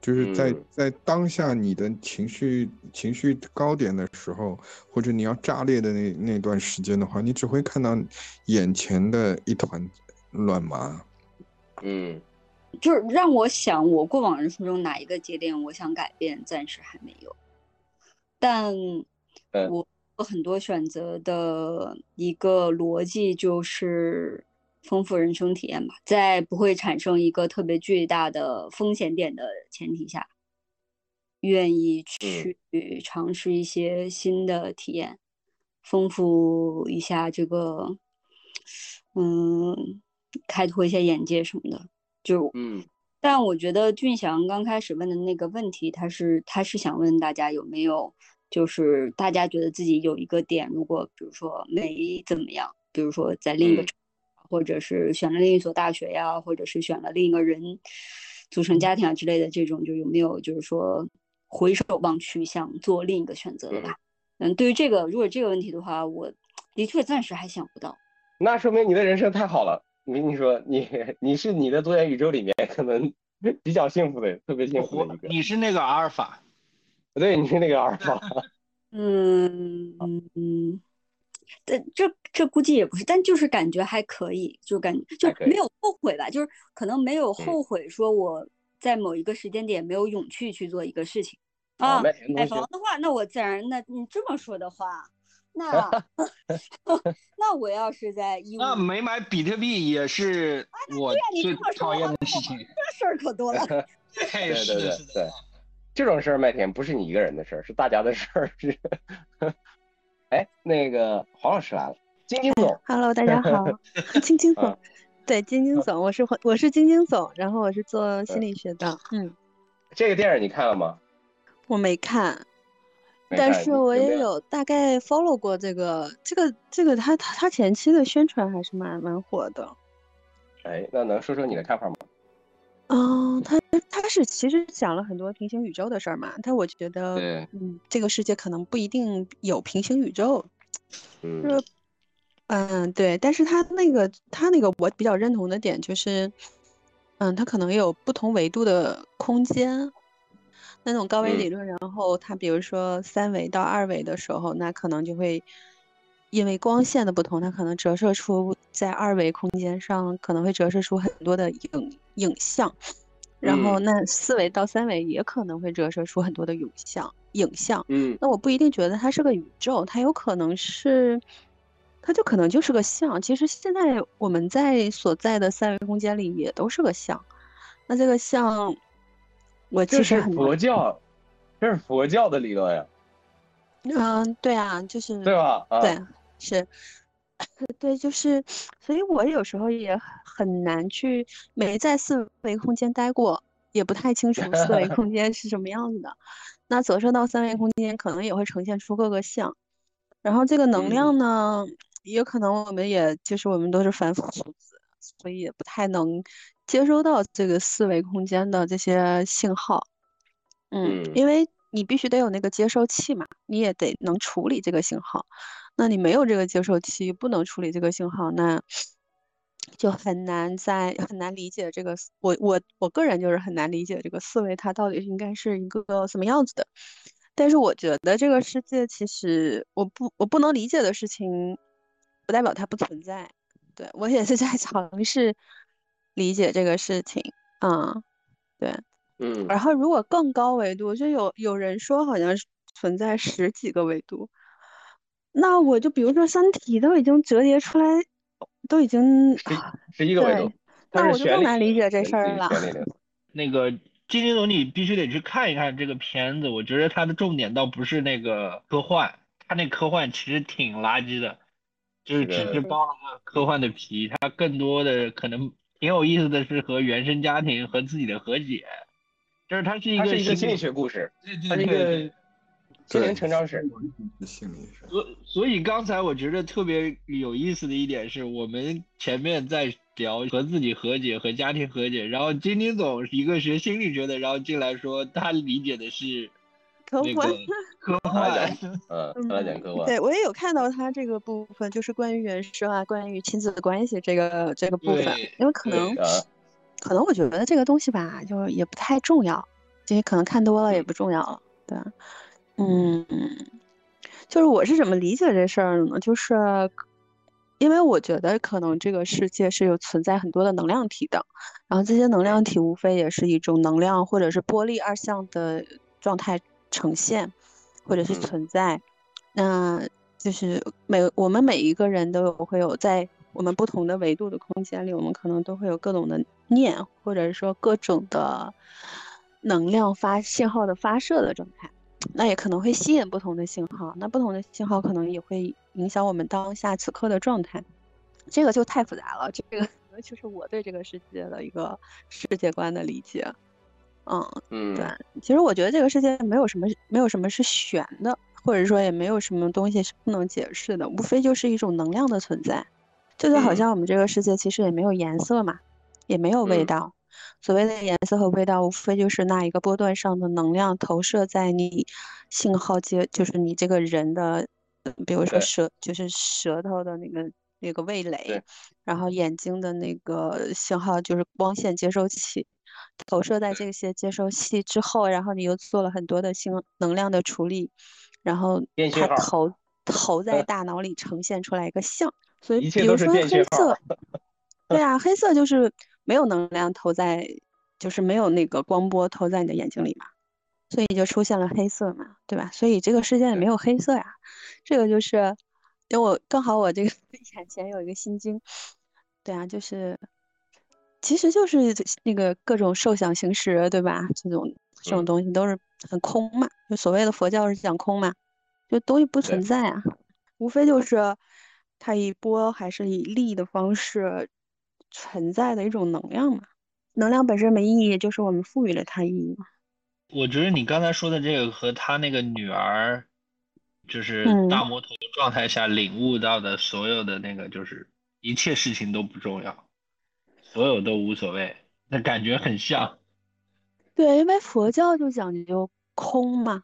就是在在当下你的情绪情绪高点的时候，或者你要炸裂的那那段时间的话，你只会看到眼前的一团乱麻。嗯，就是让我想，我过往人生中哪一个节点我想改变，暂时还没有，但我有很多选择的一个逻辑就是。丰富人生体验吧，在不会产生一个特别巨大的风险点的前提下，愿意去尝试一些新的体验，丰富一下这个，嗯，开拓一下眼界什么的。就嗯，但我觉得俊祥刚开始问的那个问题，他是他是想问大家有没有，就是大家觉得自己有一个点，如果比如说没怎么样，比如说在另一个。或者是选了另一所大学呀，或者是选了另一个人组成家庭啊之类的，这种就有没有就是说回首望去想做另一个选择的吧？嗯，对于这个，如果这个问题的话，我的确暂时还想不到。那说明你的人生太好了。我跟你说，你你是你的多元宇宙里面可能 比较幸福的，特别幸福的一个。你是那个阿尔法，不对，你是那个阿尔法。嗯 嗯。但这这估计也不是，但就是感觉还可以，就感觉就没有后悔吧，就是可能没有后悔，说我在某一个时间点没有勇气去做一个事情啊。买房的话，那我自然，那你这么说的话，那 那我要是在一五，那没买比特币也是我最讨厌的事情。这事儿可多了。对对对对，这种事儿麦田不是你一个人的事儿，是大家的事儿。是。哎，那个黄老师来了，晶晶总，Hello，大家好，晶晶总，对，晶晶总，我是我是晶晶总，然后我是做心理学的，嗯，这个电影你看了吗？我没看，但是我也有大概 follow 过这个这个这个他他他前期的宣传还是蛮蛮火的，哎，那能说说你的看法吗？嗯，他他是其实讲了很多平行宇宙的事儿嘛，但我觉得，嗯，这个世界可能不一定有平行宇宙，嗯，嗯，对，但是他那个他那个我比较认同的点就是，嗯，他可能有不同维度的空间，那种高维理论，然后他比如说三维到二维的时候，那可能就会。因为光线的不同，它可能折射出在二维空间上可能会折射出很多的影影像，然后那四维到三维也可能会折射出很多的影像影像。嗯，那我不一定觉得它是个宇宙，它有可能是，它就可能就是个像。其实现在我们在所在的三维空间里也都是个像。那这个像，我其实很佛教，这是佛教的理论呀。嗯，对啊，就是对吧？对。是，对，就是，所以我有时候也很难去没在四维空间待过，也不太清楚四维空间是什么样子的。那折射到三维空间，可能也会呈现出各个像。然后这个能量呢，也可能我们也就是我们都是凡夫俗子，所以也不太能接收到这个四维空间的这些信号。嗯，因为你必须得有那个接收器嘛，你也得能处理这个信号。那你没有这个接收器，不能处理这个信号，那 就很难在很难理解这个。我我我个人就是很难理解这个思维，它到底应该是一个什么样子的。但是我觉得这个世界其实我不我不能理解的事情，不代表它不存在。对我也是在 尝试理解这个事情。嗯，对，嗯。然后如果更高维度，就有有人说好像是存在十几个维度。那我就比如说《三体》都已经折叠出来，都已经十十一个维度，那我就更难理解这事儿了。那个金金总，你必须得去看一看这个片子。我觉得它的重点倒不是那个科幻，它那科幻其实挺垃圾的，就是只是包了个科幻的皮。它更多的可能挺有意思的是和原生家庭和自己的和解，就是它是一个心理学故事，它是一个。心灵成长史，所所以刚才我觉得特别有意思的一点是，我们前面在聊和自己和解和家庭和解，然后金金总一个学心理学的，然后进来说他理解的是科幻，科幻，嗯，他讲科幻。对我也有看到他这个部分，就是关于原生啊，关于亲子关系这个这个部分，因为可能可能我觉得这个东西吧，就也不太重要，这些可能看多了也不重要了，对。嗯，就是我是怎么理解这事儿的呢？就是因为我觉得可能这个世界是有存在很多的能量体的，然后这些能量体无非也是一种能量或者是波粒二象的状态呈现，或者是存在。那就是每我们每一个人都有会有在我们不同的维度的空间里，我们可能都会有各种的念，或者说各种的能量发信号的发射的状态。那也可能会吸引不同的信号，那不同的信号可能也会影响我们当下此刻的状态，这个就太复杂了。这个就是我对这个世界的一个世界观的理解。嗯嗯，对，其实我觉得这个世界没有什么没有什么是玄的，或者说也没有什么东西是不能解释的，无非就是一种能量的存在。就就好像我们这个世界其实也没有颜色嘛，也没有味道。所谓的颜色和味道，无非就是那一个波段上的能量投射在你信号接，就是你这个人的，比如说舌，就是舌头的那个那个味蕾，然后眼睛的那个信号就是光线接收器，投射在这些接收器之后，然后你又做了很多的信能量的处理，然后它投投在大脑里呈现出来一个像。所以，比如说黑色，对啊，黑色就是没有能量投在，就是没有那个光波投在你的眼睛里嘛，所以就出现了黑色嘛，对吧？所以这个世界也没有黑色呀，这个就是，因为我刚好我这个眼前有一个心经，对啊，就是，其实就是那个各种受想行识，对吧？这种这种东西都是很空嘛，就所谓的佛教是讲空嘛，就东西不存在啊，无非就是。它以波还是以力的方式存在的一种能量嘛？能量本身没意义，就是我们赋予了它意义嘛。我觉得你刚才说的这个和他那个女儿，就是大魔头状态下领悟到的所有的那个，就是一切事情都不重要，所有都无所谓，那感觉很像。对，因为佛教就讲究空嘛。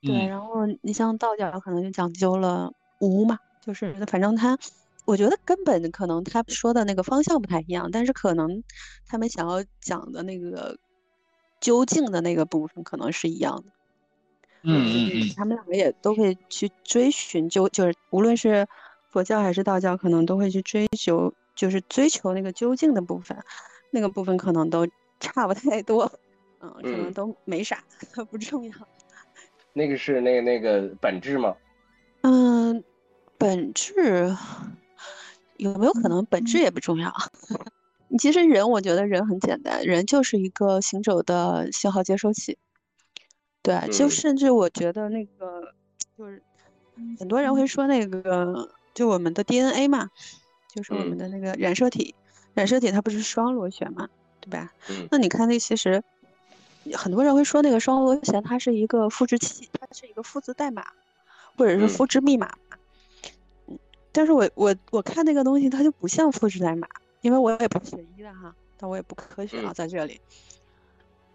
对，然后你像道教可能就讲究了无嘛。就是，反正他，我觉得根本可能他说的那个方向不太一样，但是可能他们想要讲的那个究竟的那个部分可能是一样的。嗯嗯嗯。他们两个也都会去追寻，就就是无论是佛教还是道教，可能都会去追求，就是追求那个究竟的部分，那个部分可能都差不太多，嗯，可能都没啥，不重要。那个是那个那个本质吗？嗯。本质有没有可能？本质也不重要。其实人，我觉得人很简单，人就是一个行走的信号接收器。对，就甚至我觉得那个就是很多人会说那个，就我们的 DNA 嘛，就是我们的那个染色体，染色体它不是双螺旋嘛，对吧？那你看，那其实很多人会说那个双螺旋它是一个复制器，它是一个复制代码，或者是复制密码。但是我我我看那个东西，它就不像复制代码，因为我也不学医的哈，但我也不科学啊，在这里。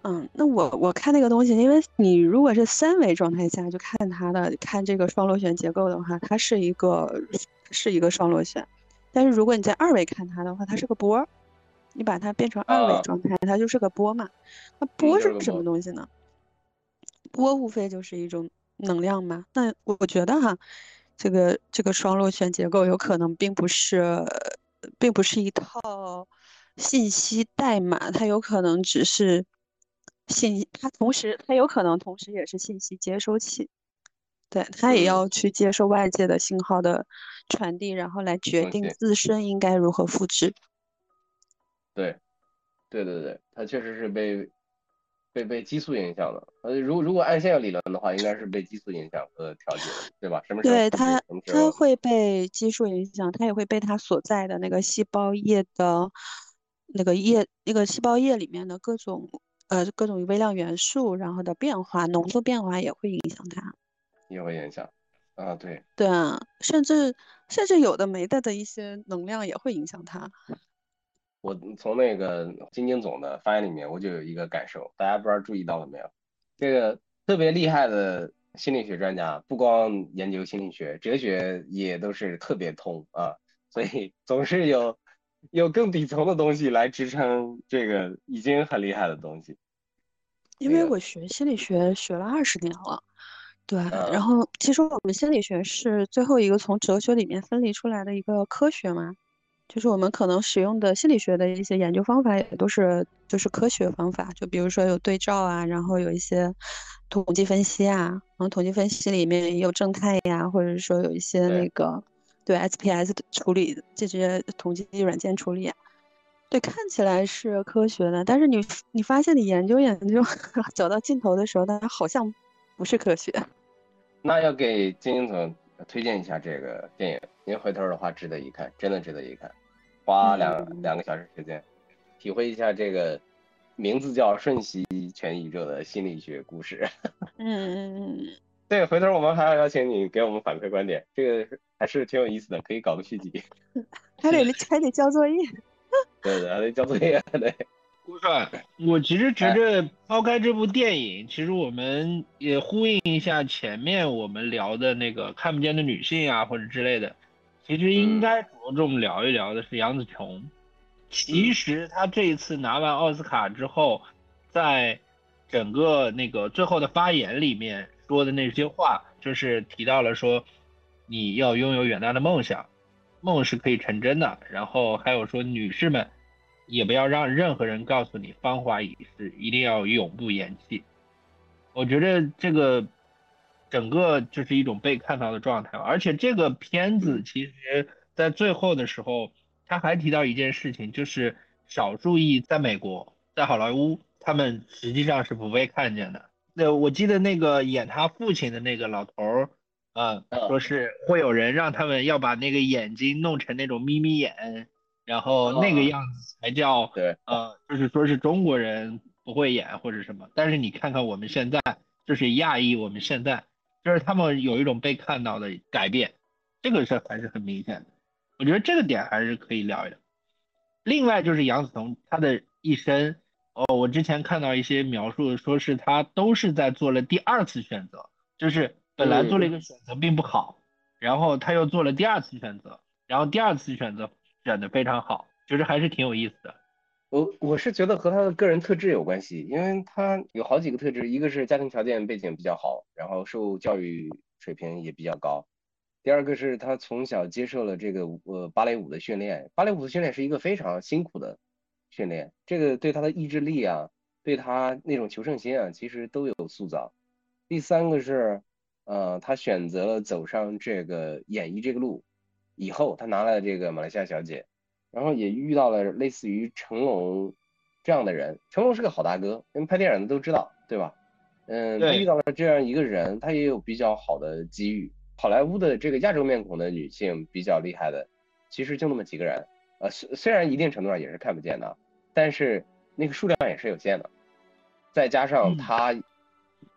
嗯，那我我看那个东西，因为你如果是三维状态下就看它的，看这个双螺旋结构的话，它是一个是一个双螺旋。但是如果你在二维看它的话，它是个波，你把它变成二维状态，它就是个波嘛。那波是什么东西呢？波无非就是一种能量嘛。那我觉得哈。这个这个双螺旋结构有可能并不是，并不是一套信息代码，它有可能只是信，它同时它有可能同时也是信息接收器，对，它也要去接受外界的信号的传递，然后来决定自身应该如何复制。对，对对对，它确实是被。被被激素影响的，呃，如如果按现有理论的话，应该是被激素影响和调节的，对吧？什么？对它，它会被激素影响，它也会被它所在的那个细胞液的，那个液，那个细胞液里面的各种呃各种微量元素，然后的变化，浓度变化也会影响它，也会影响，啊，对，对啊，甚至甚至有的没的的一些能量也会影响它。我从那个金晶总的发言里面，我就有一个感受，大家不知道注意到了没有？这个特别厉害的心理学专家，不光研究心理学，哲学也都是特别通啊，所以总是有有更底层的东西来支撑这个已经很厉害的东西。因为我学心理学学了二十年了，对，然后其实我们心理学是最后一个从哲学里面分离出来的一个科学嘛。就是我们可能使用的心理学的一些研究方法也都是就是科学方法，就比如说有对照啊，然后有一些统计分析啊，然后统计分析里面也有正态呀，或者说有一些那个对 SPS 的处理这些统计软件处理，对，看起来是科学的，但是你你发现你研究研究 走到尽头的时候，它好像不是科学。那要给金英总推荐一下这个电影。您回头的话，值得一看，真的值得一看，花两两个小时时间，体会一下这个名字叫《瞬息全宇宙》的心理学故事。嗯嗯 嗯。对，回头我们还要邀请你给我们反馈观点，这个还是挺有意思的，可以搞个续集。还得还得交作业。对对，还得交作业，对。顾帅，我其实觉得抛开这部电影，其实我们也呼应一下前面我们聊的那个看不见的女性啊，或者之类的。其实应该着重聊一聊的是杨紫琼。其实她这一次拿完奥斯卡之后，在整个那个最后的发言里面说的那些话，就是提到了说，你要拥有远大的梦想，梦是可以成真的。然后还有说，女士们也不要让任何人告诉你芳华已逝，一定要永不言弃。我觉得这个整个就是一种被看到的状态，而且这个片子其实在最后的时候，他还提到一件事情，就是少数裔在美国，在好莱坞，他们实际上是不被看见的。那我记得那个演他父亲的那个老头儿，啊，说是会有人让他们要把那个眼睛弄成那种眯眯眼，然后那个样子才叫，对，呃，就是说是中国人。不会演或者什么，但是你看看我们现在，就是亚裔，我们现在就是他们有一种被看到的改变，这个是还是很明显的。我觉得这个点还是可以聊一聊。另外就是杨紫彤她的一生，哦，我之前看到一些描述，说是她都是在做了第二次选择，就是本来做了一个选择并不好，然后她又做了第二次选择，然后第二次选择选的非常好，就是还是挺有意思的。我我是觉得和他的个人特质有关系，因为他有好几个特质，一个是家庭条件背景比较好，然后受教育水平也比较高，第二个是他从小接受了这个呃芭蕾舞的训练，芭蕾舞的训练是一个非常辛苦的训练，这个对他的意志力啊，对他那种求胜心啊，其实都有塑造。第三个是呃他选择了走上这个演艺这个路以后，他拿了这个马来西亚小姐。然后也遇到了类似于成龙这样的人，成龙是个好大哥，因为拍电影的都知道，对吧？嗯，他遇到了这样一个人，他也有比较好的机遇。好莱坞的这个亚洲面孔的女性比较厉害的，其实就那么几个人，呃，虽虽然一定程度上也是看不见的，但是那个数量也是有限的。再加上他，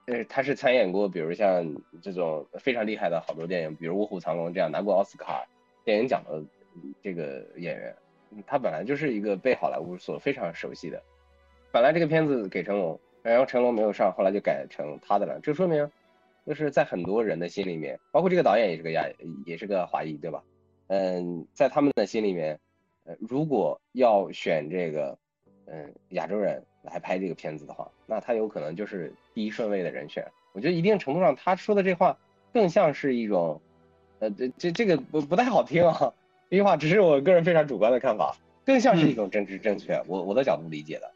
呃，他是参演过，比如像这种非常厉害的好多电影，比如《卧虎藏龙》这样拿过奥斯卡电影奖的。这个演员，他本来就是一个被好莱坞所非常熟悉的。本来这个片子给成龙，然后成龙没有上，后来就改成他的了。这说明，就是在很多人的心里面，包括这个导演也是个亚，也是个华裔，对吧？嗯，在他们的心里面，呃，如果要选这个，嗯，亚洲人来拍这个片子的话，那他有可能就是第一顺位的人选。我觉得一定程度上，他说的这话更像是一种，呃，这这这个不不太好听啊。这句话只是我个人非常主观的看法，更像是一种政治正确。我我的角度理解的，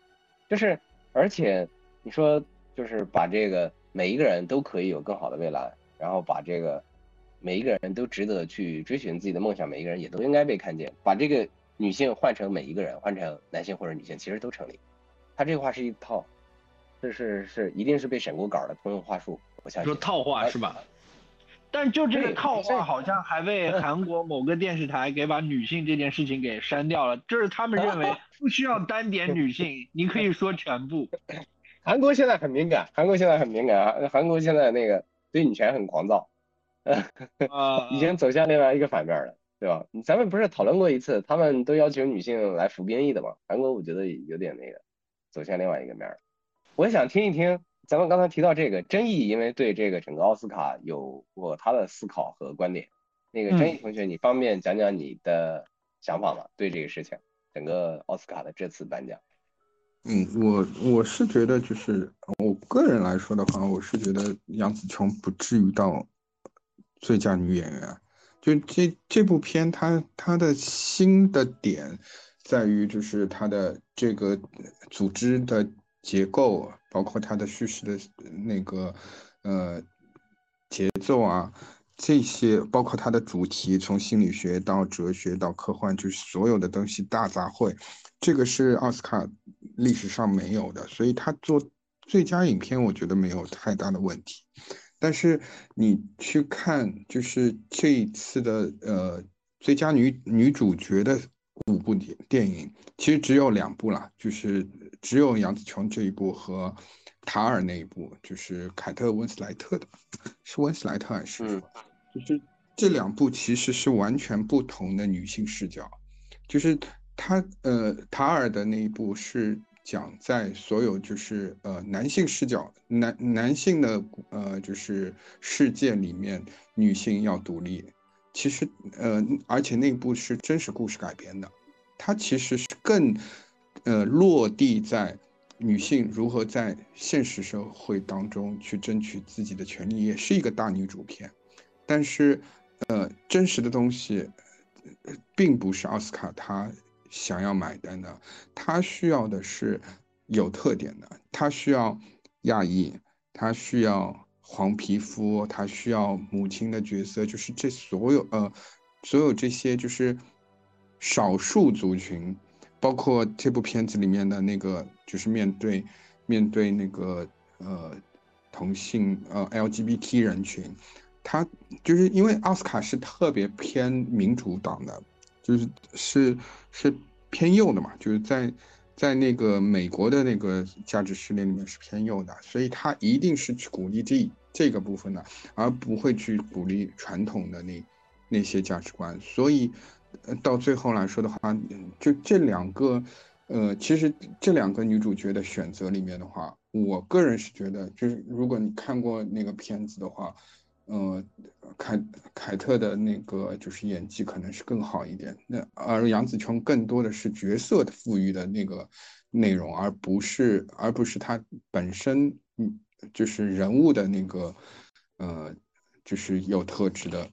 就是而且你说就是把这个每一个人都可以有更好的未来，然后把这个每一个人都值得去追寻自己的梦想，每一个人也都应该被看见。把这个女性换成每一个人，换成男性或者女性，其实都成立。他这个话是一套，这是是一定是被审过稿的通用话术。我相信说套话是吧？但就这个套话，好像还被韩国某个电视台给把女性这件事情给删掉了。就是他们认为 不需要单点女性，你可以说全部。韩国现在很敏感，韩国现在很敏感啊！韩国现在那个对女权很狂躁，已经走向另外一个反面了，对吧？咱们不是讨论过一次，他们都要求女性来服兵役的嘛？韩国我觉得有点那个走向另外一个面儿。我想听一听。咱们刚才提到这个争议，因为对这个整个奥斯卡有过他的思考和观点。那个争议同学，你方便讲讲你的想法吗？对这个事情，整个奥斯卡的这次颁奖。嗯，我我是觉得，就是我个人来说的话，我是觉得杨紫琼不至于到最佳女演员。就这这部片，它它的新的点在于，就是它的这个组织的。结构包括它的叙事的那个呃节奏啊，这些包括它的主题，从心理学到哲学到科幻，就是所有的东西大杂烩，这个是奥斯卡历史上没有的，所以他做最佳影片，我觉得没有太大的问题。但是你去看，就是这一次的呃最佳女女主角的五部电电影，其实只有两部了，就是。只有杨紫琼这一部和塔尔那一部，就是凯特温斯莱特的，是温斯莱特还是？就是这两部其实是完全不同的女性视角。就是他呃塔尔的那一部是讲在所有就是呃男性视角男男性的呃就是世界里面，女性要独立。其实呃而且那部是真实故事改编的，它其实是更。呃，落地在女性如何在现实社会当中去争取自己的权利，也是一个大女主片。但是呃，真实的东西，并不是奥斯卡他想要买单的，他需要的是有特点的，他需要亚裔，他需要黄皮肤，他需要母亲的角色，就是这所有呃，所有这些就是少数族群，包括这部片子里面的那个，就是面对面对那个呃同性呃 LGBT 人群。他就是因为奥斯卡是特别偏民主党的，就是是是偏右的嘛，就是在在那个美国的那个价值序列里面是偏右的，所以他一定是去鼓励这这个部分的，而不会去鼓励传统的那那些价值观。所以到最后来说的话，就这两个，呃，其实这两个女主角的选择里面的话，我个人是觉得，就是如果你看过那个片子的话。呃，凯凯特的那个就是演技可能是更好一点，那而杨紫琼更多的是角色的赋予的那个内容，而不是而不是她本身，嗯，就是人物的那个，呃，就是有特质的，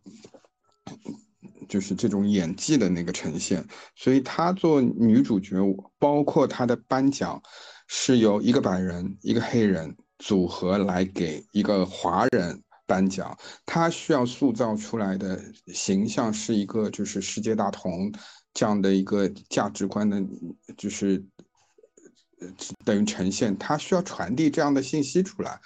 就是这种演技的那个呈现。所以她做女主角，包括她的颁奖，是由一个白人一个黑人组合来给一个华人。颁奖，他需要塑造出来的形象是一个就是世界大同这样的一个价值观的，就是等于呈现，他需要传递这样的信息出来。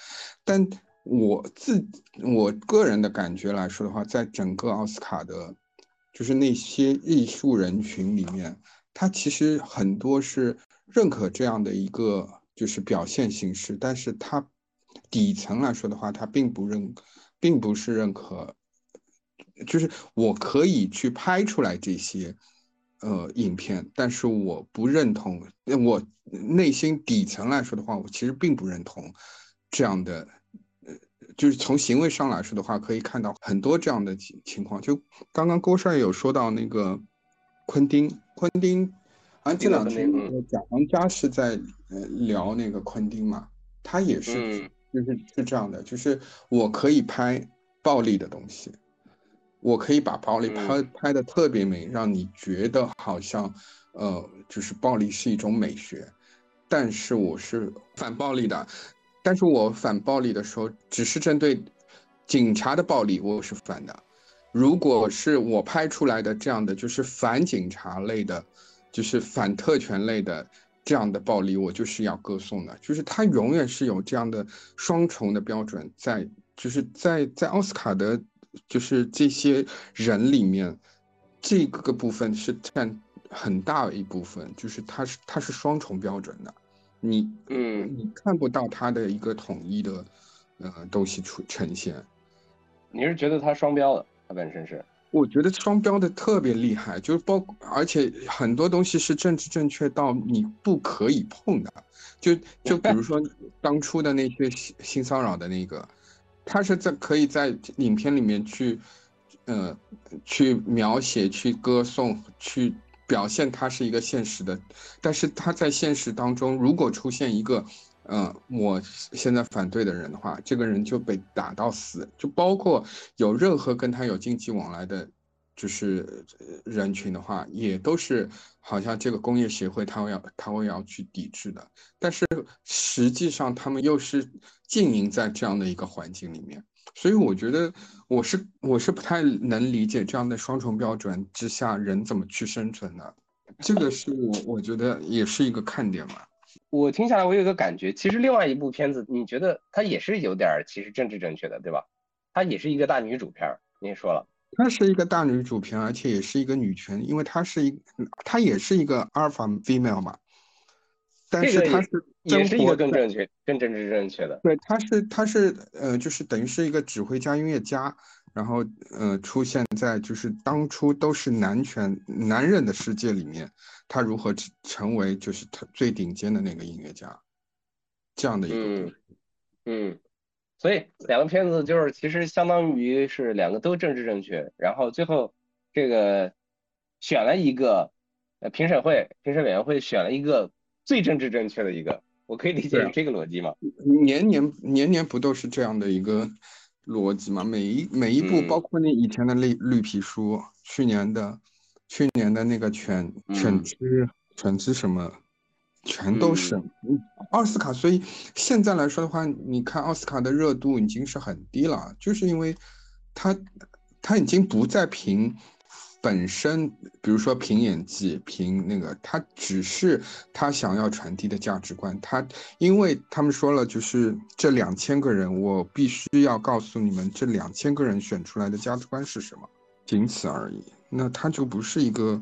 但我自我个人的感觉来说的话，在整个奥斯卡的，就是那些艺术人群里面，他其实很多是认可这样的一个就是表现形式，但是他底层来说的话，他并不认。并不是认可，就是我可以去拍出来这些，呃，影片，但是我不认同。我内心底层来说的话，我其实并不认同这样的，就是从行为上来说的话，可以看到很多这样的情情况。就刚刚郭帅有说到那个昆汀，昆汀，啊，这两天贾行家是在呃聊那个昆汀嘛，他也是。就是是这样的，就是我可以拍暴力的东西，我可以把暴力拍拍的特别美，让你觉得好像，呃，就是暴力是一种美学。但是我是反暴力的，但是我反暴力的时候，只是针对警察的暴力，我是反的。如果是我拍出来的这样的，就是反警察类的，就是反特权类的。这样的暴力，我就是要歌颂的，就是他永远是有这样的双重的标准在，就是在在奥斯卡的，就是这些人里面，这个部分是占很大一部分，就是他是他是双重标准的，你嗯，你看不到他的一个统一的呃东西出呈现，你是觉得他双标的，他本身是。我觉得双标的特别厉害，就是包，而且很多东西是政治正确到你不可以碰的，就 就比如说当初的那些性性骚扰的那个，他是在可以在影片里面去，呃，去描写、去歌颂、去表现他是一个现实的，但是他在现实当中如果出现一个。嗯，我现在反对的人的话，这个人就被打到死，就包括有任何跟他有经济往来的，就是人群的话，也都是好像这个工业协会他会要他会要去抵制的。但是实际上他们又是经营在这样的一个环境里面，所以我觉得我是我是不太能理解这样的双重标准之下人怎么去生存的。这个是我我觉得也是一个看点嘛。我听下来，我有一个感觉，其实另外一部片子，你觉得它也是有点其实政治正确的，对吧？它也是一个大女主片儿，你也说了，它是一个大女主片，而且也是一个女权，因为它是一，它也是一个阿尔法 female 嘛。但是它是也是一个更正确、更政治正确的。对，他是他是呃，就是等于是一个指挥家、音乐家。然后，呃，出现在就是当初都是男权男人的世界里面，他如何成为就是他最顶尖的那个音乐家，这样的一个故事。嗯，所以两个片子就是其实相当于是两个都政治正确，然后最后这个选了一个，呃，评审会评审委员会选了一个最政治正确的一个，我可以理解这个逻辑吗？年年年年不都是这样的一个？逻辑吗，每一每一部，包括那以前的绿绿皮书，去年的去年的那个犬犬只犬只什么，全都是嗯奥斯卡。所以现在来说的话，你看奥斯卡的热度已经是很低了，就是因为他他已经不再凭。本身，比如说凭演技，凭那个，他只是他想要传递的价值观。他，因为他们说了，就是这两千个人，我必须要告诉你们，这两千个人选出来的价值观是什么，仅此而已。那他就不是一个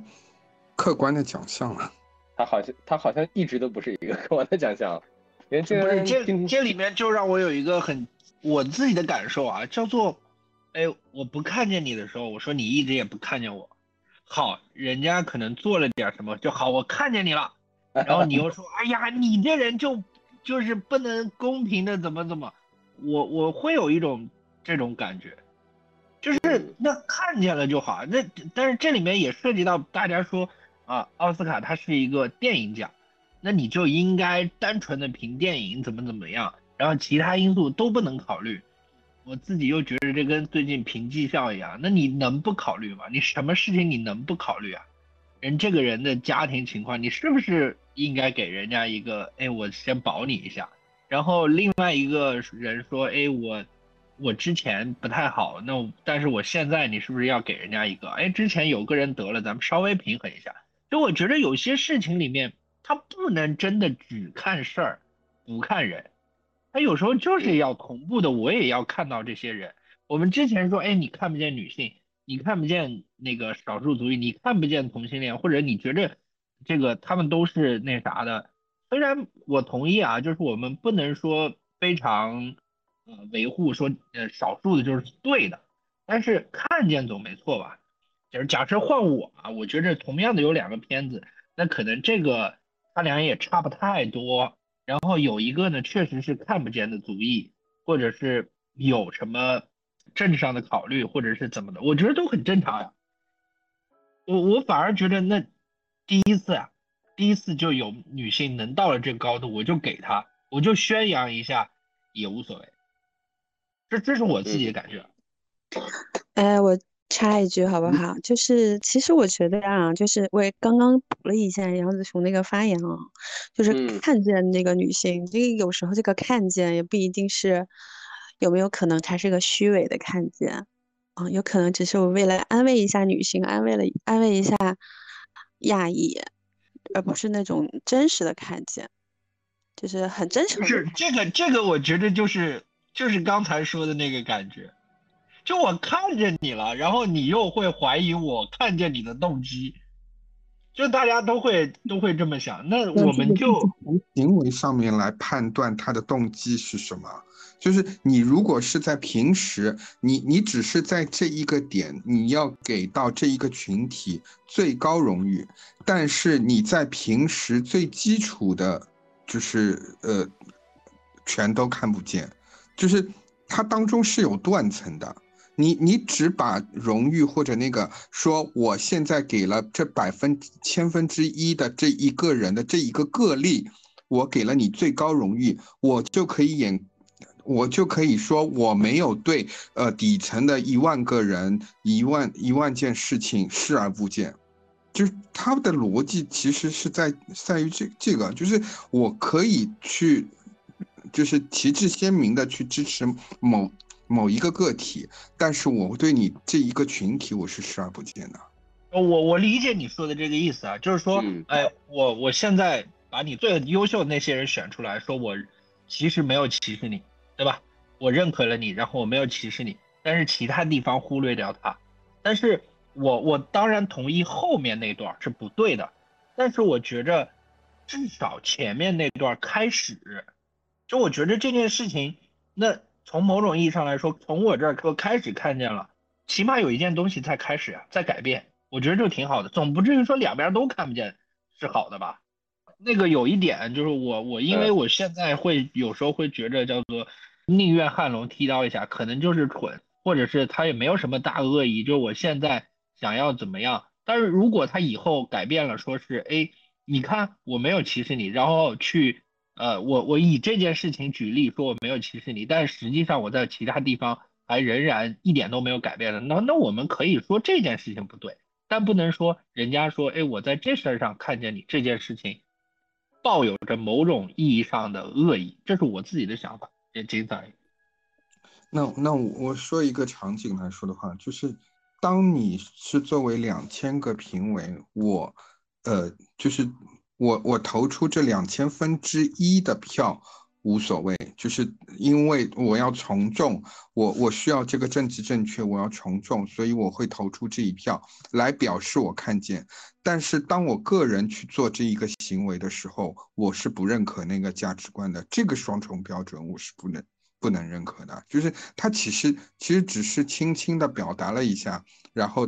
客观的奖项了。他好像，他好像一直都不是一个客观的奖项。不是这这里面就让我有一个很我自己的感受啊，叫做，哎，我不看见你的时候，我说你一直也不看见我。好，人家可能做了点什么就好，我看见你了，然后你又说，哎呀，你这人就就是不能公平的怎么怎么，我我会有一种这种感觉，就是那看见了就好，那但是这里面也涉及到大家说啊，奥斯卡它是一个电影奖，那你就应该单纯的凭电影怎么怎么样，然后其他因素都不能考虑。我自己又觉得这跟最近评绩效一样，那你能不考虑吗？你什么事情你能不考虑啊？人这个人的家庭情况，你是不是应该给人家一个？哎，我先保你一下。然后另外一个人说，哎，我我之前不太好，那但是我现在你是不是要给人家一个？哎，之前有个人得了，咱们稍微平衡一下。就我觉得有些事情里面，他不能真的只看事儿，不看人。他有时候就是要同步的，我也要看到这些人。我们之前说，哎，你看不见女性，你看不见那个少数族裔，你看不见同性恋，或者你觉得这个他们都是那啥的。虽然我同意啊，就是我们不能说非常呃维护说呃少数的就是对的，但是看见总没错吧？就是假设换我啊，我觉得同样的有两个片子，那可能这个他俩也差不太多。然后有一个呢，确实是看不见的族裔，或者是有什么政治上的考虑，或者是怎么的，我觉得都很正常呀。我我反而觉得那第一次啊，第一次就有女性能到了这个高度，我就给她，我就宣扬一下也无所谓。这这是我自己的感觉。哎，我。插一句好不好？就是其实我觉得啊，就是我也刚刚补了一下杨子琼那个发言啊，就是看见那个女性，这个有时候这个看见也不一定是有没有可能它是个虚伪的看见啊，有可能只是我为了安慰一下女性，安慰了安慰一下亚裔，而不是那种真实的看见，就是很真诚。不是这个这个，我觉得就是就是刚才说的那个感觉。就我看见你了，然后你又会怀疑我看见你的动机，就大家都会都会这么想。那我们就从行为上面来判断他的动机是什么。就是你如果是在平时，你你只是在这一个点，你要给到这一个群体最高荣誉，但是你在平时最基础的，就是呃，全都看不见，就是它当中是有断层的。你你只把荣誉或者那个说，我现在给了这百分千分之一的这一个人的这一个个例，我给了你最高荣誉，我就可以演，我就可以说我没有对呃底层的一万个人一万一万件事情视而不见，就是他的逻辑其实是在在于这这个，就是我可以去，就是旗帜鲜明的去支持某。某一个个体，但是我对你这一个群体，我是视而不见的。我我理解你说的这个意思啊，就是说，哎，我我现在把你最优秀的那些人选出来，说我其实没有歧视你，对吧？我认可了你，然后我没有歧视你，但是其他地方忽略掉他。但是我我当然同意后面那段是不对的，但是我觉着至少前面那段开始，就我觉得这件事情那。从某种意义上来说，从我这儿我开始看见了，起码有一件东西在开始啊，在改变，我觉得就挺好的，总不至于说两边都看不见是好的吧？那个有一点就是我我因为我现在会有时候会觉着叫做宁愿汉龙剃刀一下，可能就是蠢，或者是他也没有什么大恶意，就我现在想要怎么样，但是如果他以后改变了，说是哎，你看我没有歧视你，然后去。呃，我我以这件事情举例说我没有歧视你，但实际上我在其他地方还仍然一点都没有改变的，那那我们可以说这件事情不对，但不能说人家说，哎，我在这事儿上看见你这件事情抱有着某种意义上的恶意，这是我自己的想法，也仅此而已。那那我说一个场景来说的话，就是当你是作为两千个评委，我，呃，就是我我投出这两千分之一的票。无所谓，就是因为我要从众，我我需要这个政治正确，我要从众，所以我会投出这一票来表示我看见。但是当我个人去做这一个行为的时候，我是不认可那个价值观的。这个双重标准我是不能不能认可的。就是他其实其实只是轻轻的表达了一下，然后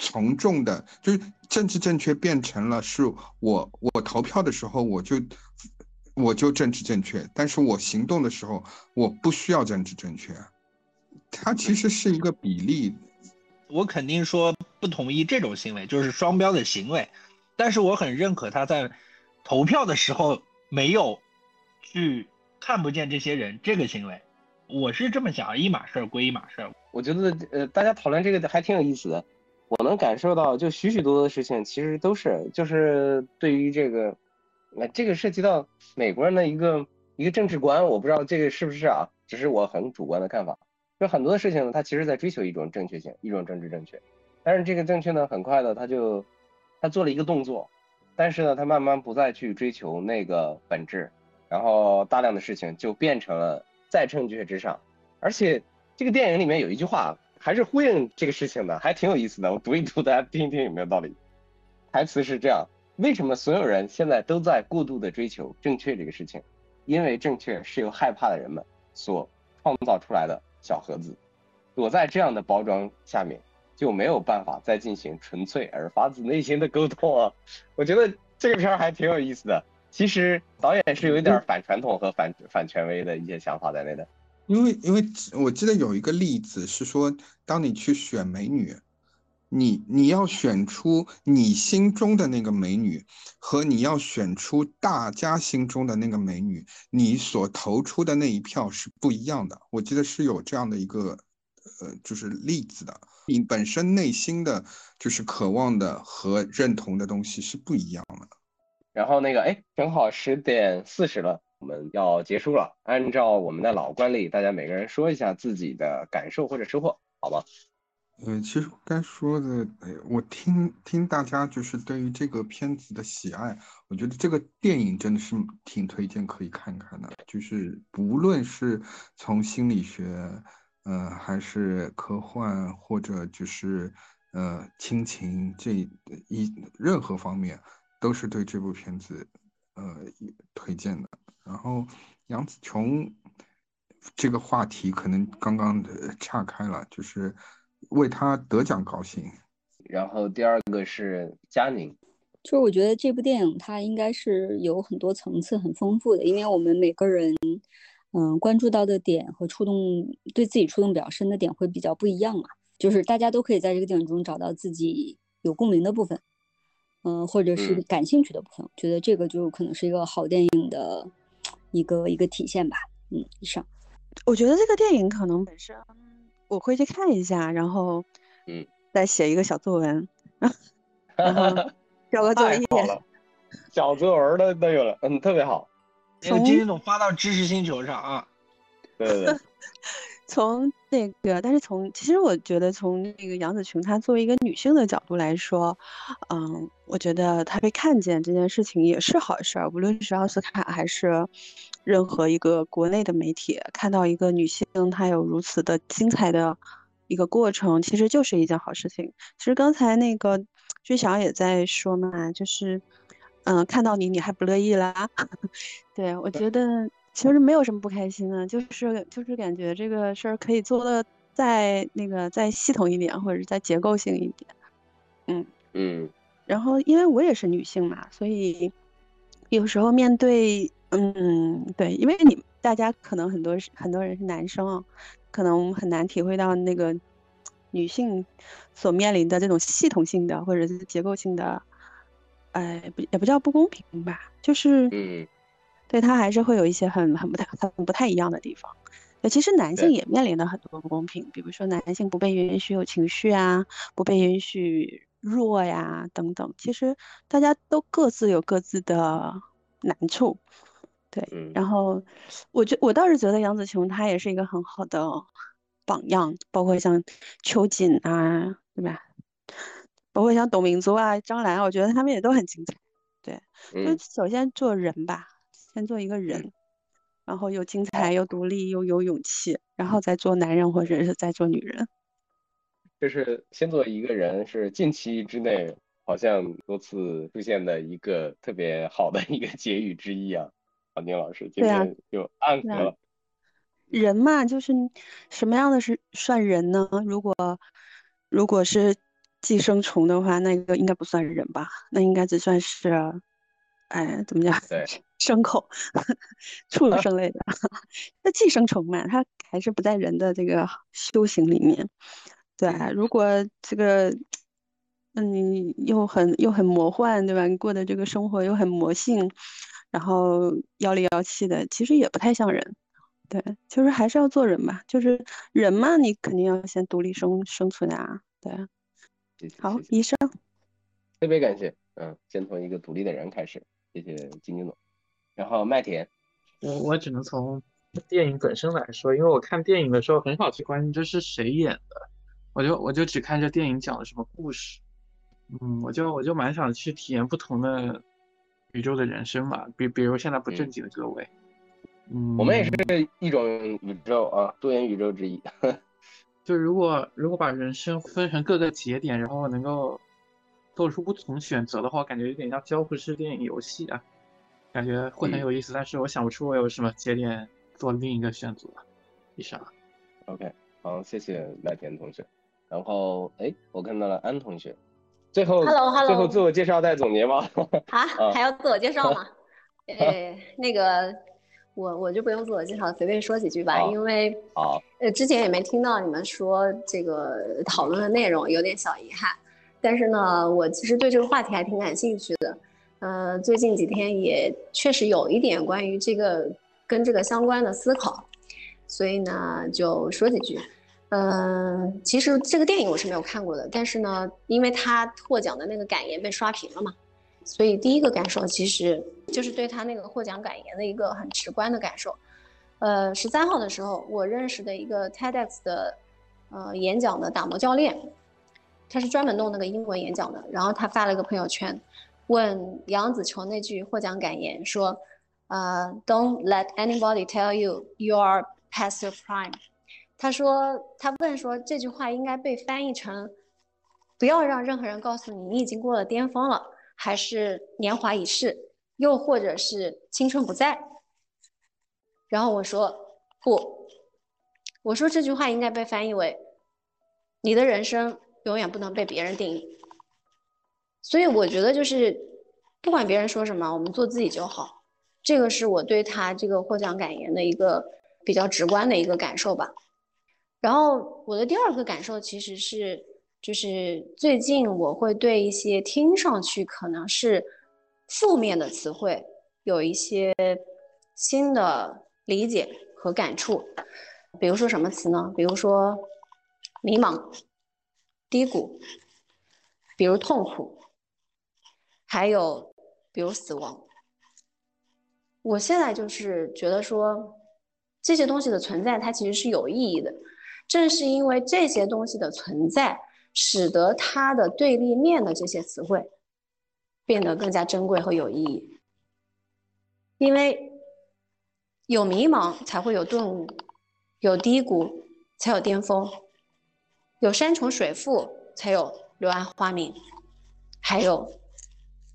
从众的，就是政治正确变成了是我我投票的时候我就。我就政治正确，但是我行动的时候，我不需要政治正确。它其实是一个比例。我肯定说不同意这种行为，就是双标的行为。但是我很认可他在投票的时候没有去看不见这些人这个行为。我是这么想，一码事儿归一码事儿。我觉得呃，大家讨论这个还挺有意思的。我能感受到，就许许多多的事情，其实都是就是对于这个。那这个涉及到美国人的一个一个政治观，我不知道这个是不是啊，只是我很主观的看法。就很多的事情呢，他其实在追求一种正确性，一种政治正确。但是这个正确呢，很快的他就他做了一个动作，但是呢，他慢慢不再去追求那个本质，然后大量的事情就变成了在正确之上。而且这个电影里面有一句话还是呼应这个事情的，还挺有意思的。我读一读，大家听一听有没有道理。台词是这样。为什么所有人现在都在过度的追求正确这个事情？因为正确是由害怕的人们所创造出来的小盒子，躲在这样的包装下面，就没有办法再进行纯粹而发自内心的沟通啊！我觉得这个片儿还挺有意思的。其实导演是有一点反传统和反反权威的一些想法在内的。因为因为我记得有一个例子是说，当你去选美女。你你要选出你心中的那个美女，和你要选出大家心中的那个美女，你所投出的那一票是不一样的。我记得是有这样的一个，呃，就是例子的。你本身内心的就是渴望的和认同的东西是不一样的。然后那个，哎，正好十点四十了，我们要结束了。按照我们的老惯例，大家每个人说一下自己的感受或者收获，好吗？呃，其实该说的，我听听大家就是对于这个片子的喜爱，我觉得这个电影真的是挺推荐可以看看的。就是不论是从心理学，呃，还是科幻，或者就是呃亲情这一任何方面，都是对这部片子呃推荐的。然后杨紫琼这个话题可能刚刚岔开了，就是。为她得奖高兴，然后第二个是佳宁，就是我觉得这部电影它应该是有很多层次很丰富的，因为我们每个人，嗯，关注到的点和触动对自己触动比较深的点会比较不一样嘛，就是大家都可以在这个电影中找到自己有共鸣的部分，嗯，或者是感兴趣的部分，觉得这个就可能是一个好电影的一个一个体现吧，嗯，以上，我觉得这个电影可能本身。我会去看一下，然后，嗯，再写一个小作文，然后交个作业。小作文的都有了，嗯，特别好。从金总发到知识星球上啊。对对对。从那个，但是从其实我觉得从那个杨紫琼她作为一个女性的角度来说，嗯，我觉得她被看见这件事情也是好事儿，无论是奥斯卡还是。任何一个国内的媒体看到一个女性她有如此的精彩的一个过程，其实就是一件好事情。其实刚才那个君晓也在说嘛，就是嗯，看到你你还不乐意啦？对我觉得其实没有什么不开心的，就是就是感觉这个事儿可以做的再那个再系统一点，或者是再结构性一点。嗯嗯。然后因为我也是女性嘛，所以有时候面对。嗯，对，因为你大家可能很多很多人是男生，可能很难体会到那个女性所面临的这种系统性的或者是结构性的，呃，不也不叫不公平吧，就是，嗯，对他还是会有一些很很不太很不太一样的地方。其实男性也面临了很多不公平，比如说男性不被允许有情绪啊，不被允许弱呀等等。其实大家都各自有各自的难处，对。然后我觉我倒是觉得杨紫琼她也是一个很好的榜样，包括像秋瑾啊，对吧？包括像董明珠啊、张兰，我觉得他们也都很精彩。对，就首先做人吧，先做一个人。然后又精彩又独立又有勇气，然后再做男人或者是再做女人。就是先做一个人，是近期之内好像多次出现的一个特别好的一个结语之一啊。郝宁老师今天就暗合。人嘛，就是什么样的是算人呢？如果如果是寄生虫的话，那个应该不算人吧？那应该只算是，哎，怎么讲？对。牲口，畜生类的，那寄生虫嘛，它还是不在人的这个修行里面。对，如果这个，嗯，你又很又很魔幻，对吧？你过的这个生活又很魔性，然后妖里妖气的，其实也不太像人。对，就是还是要做人吧，就是人嘛，你肯定要先独立生生存啊。对，好，医生。特别感谢，嗯，先从一个独立的人开始，谢谢金金总。然后麦田，我我只能从电影本身来说，因为我看电影的时候很少去关心这是谁演的，我就我就只看这电影讲了什么故事，嗯，我就我就蛮想去体验不同的宇宙的人生嘛，比比如现在不正经的各位，嗯，我们也是一种宇宙啊，多元宇宙之一。就如果如果把人生分成各个节点，然后能够做出不同选择的话，感觉有点像交互式电影游戏啊。感觉会很有意思，但是我想不出我有什么节点做另一个选择。以上。OK，好，谢谢麦田同学。然后，哎，我看到了安同学。最后，Hello Hello，最后自我介绍带总结吗？啊，还要自我介绍吗？呃，那个，我我就不用自我介绍，随便说几句吧，因为呃之前也没听到你们说这个讨论的内容，有点小遗憾。但是呢，我其实对这个话题还挺感兴趣的。呃，最近几天也确实有一点关于这个跟这个相关的思考，所以呢就说几句。嗯，其实这个电影我是没有看过的，但是呢，因为他获奖的那个感言被刷屏了嘛，所以第一个感受其实就是对他那个获奖感言的一个很直观的感受。呃，十三号的时候，我认识的一个 TEDx 的呃演讲的打磨教练，他是专门弄那个英文演讲的，然后他发了一个朋友圈。问杨紫琼那句获奖感言说：“呃，Don't let anybody tell you you are past your prime。”他说，他问说这句话应该被翻译成：“不要让任何人告诉你你已经过了巅峰了，还是年华已逝，又或者是青春不在。”然后我说：“不，我说这句话应该被翻译为：你的人生永远不能被别人定义。”所以我觉得就是，不管别人说什么，我们做自己就好。这个是我对他这个获奖感言的一个比较直观的一个感受吧。然后我的第二个感受其实是，就是最近我会对一些听上去可能是负面的词汇有一些新的理解和感触。比如说什么词呢？比如说迷茫、低谷，比如痛苦。还有，比如死亡。我现在就是觉得说，这些东西的存在，它其实是有意义的。正是因为这些东西的存在，使得它的对立面的这些词汇变得更加珍贵和有意义。因为有迷茫，才会有顿悟；有低谷，才有巅峰；有山重水复，才有柳暗花明；还有。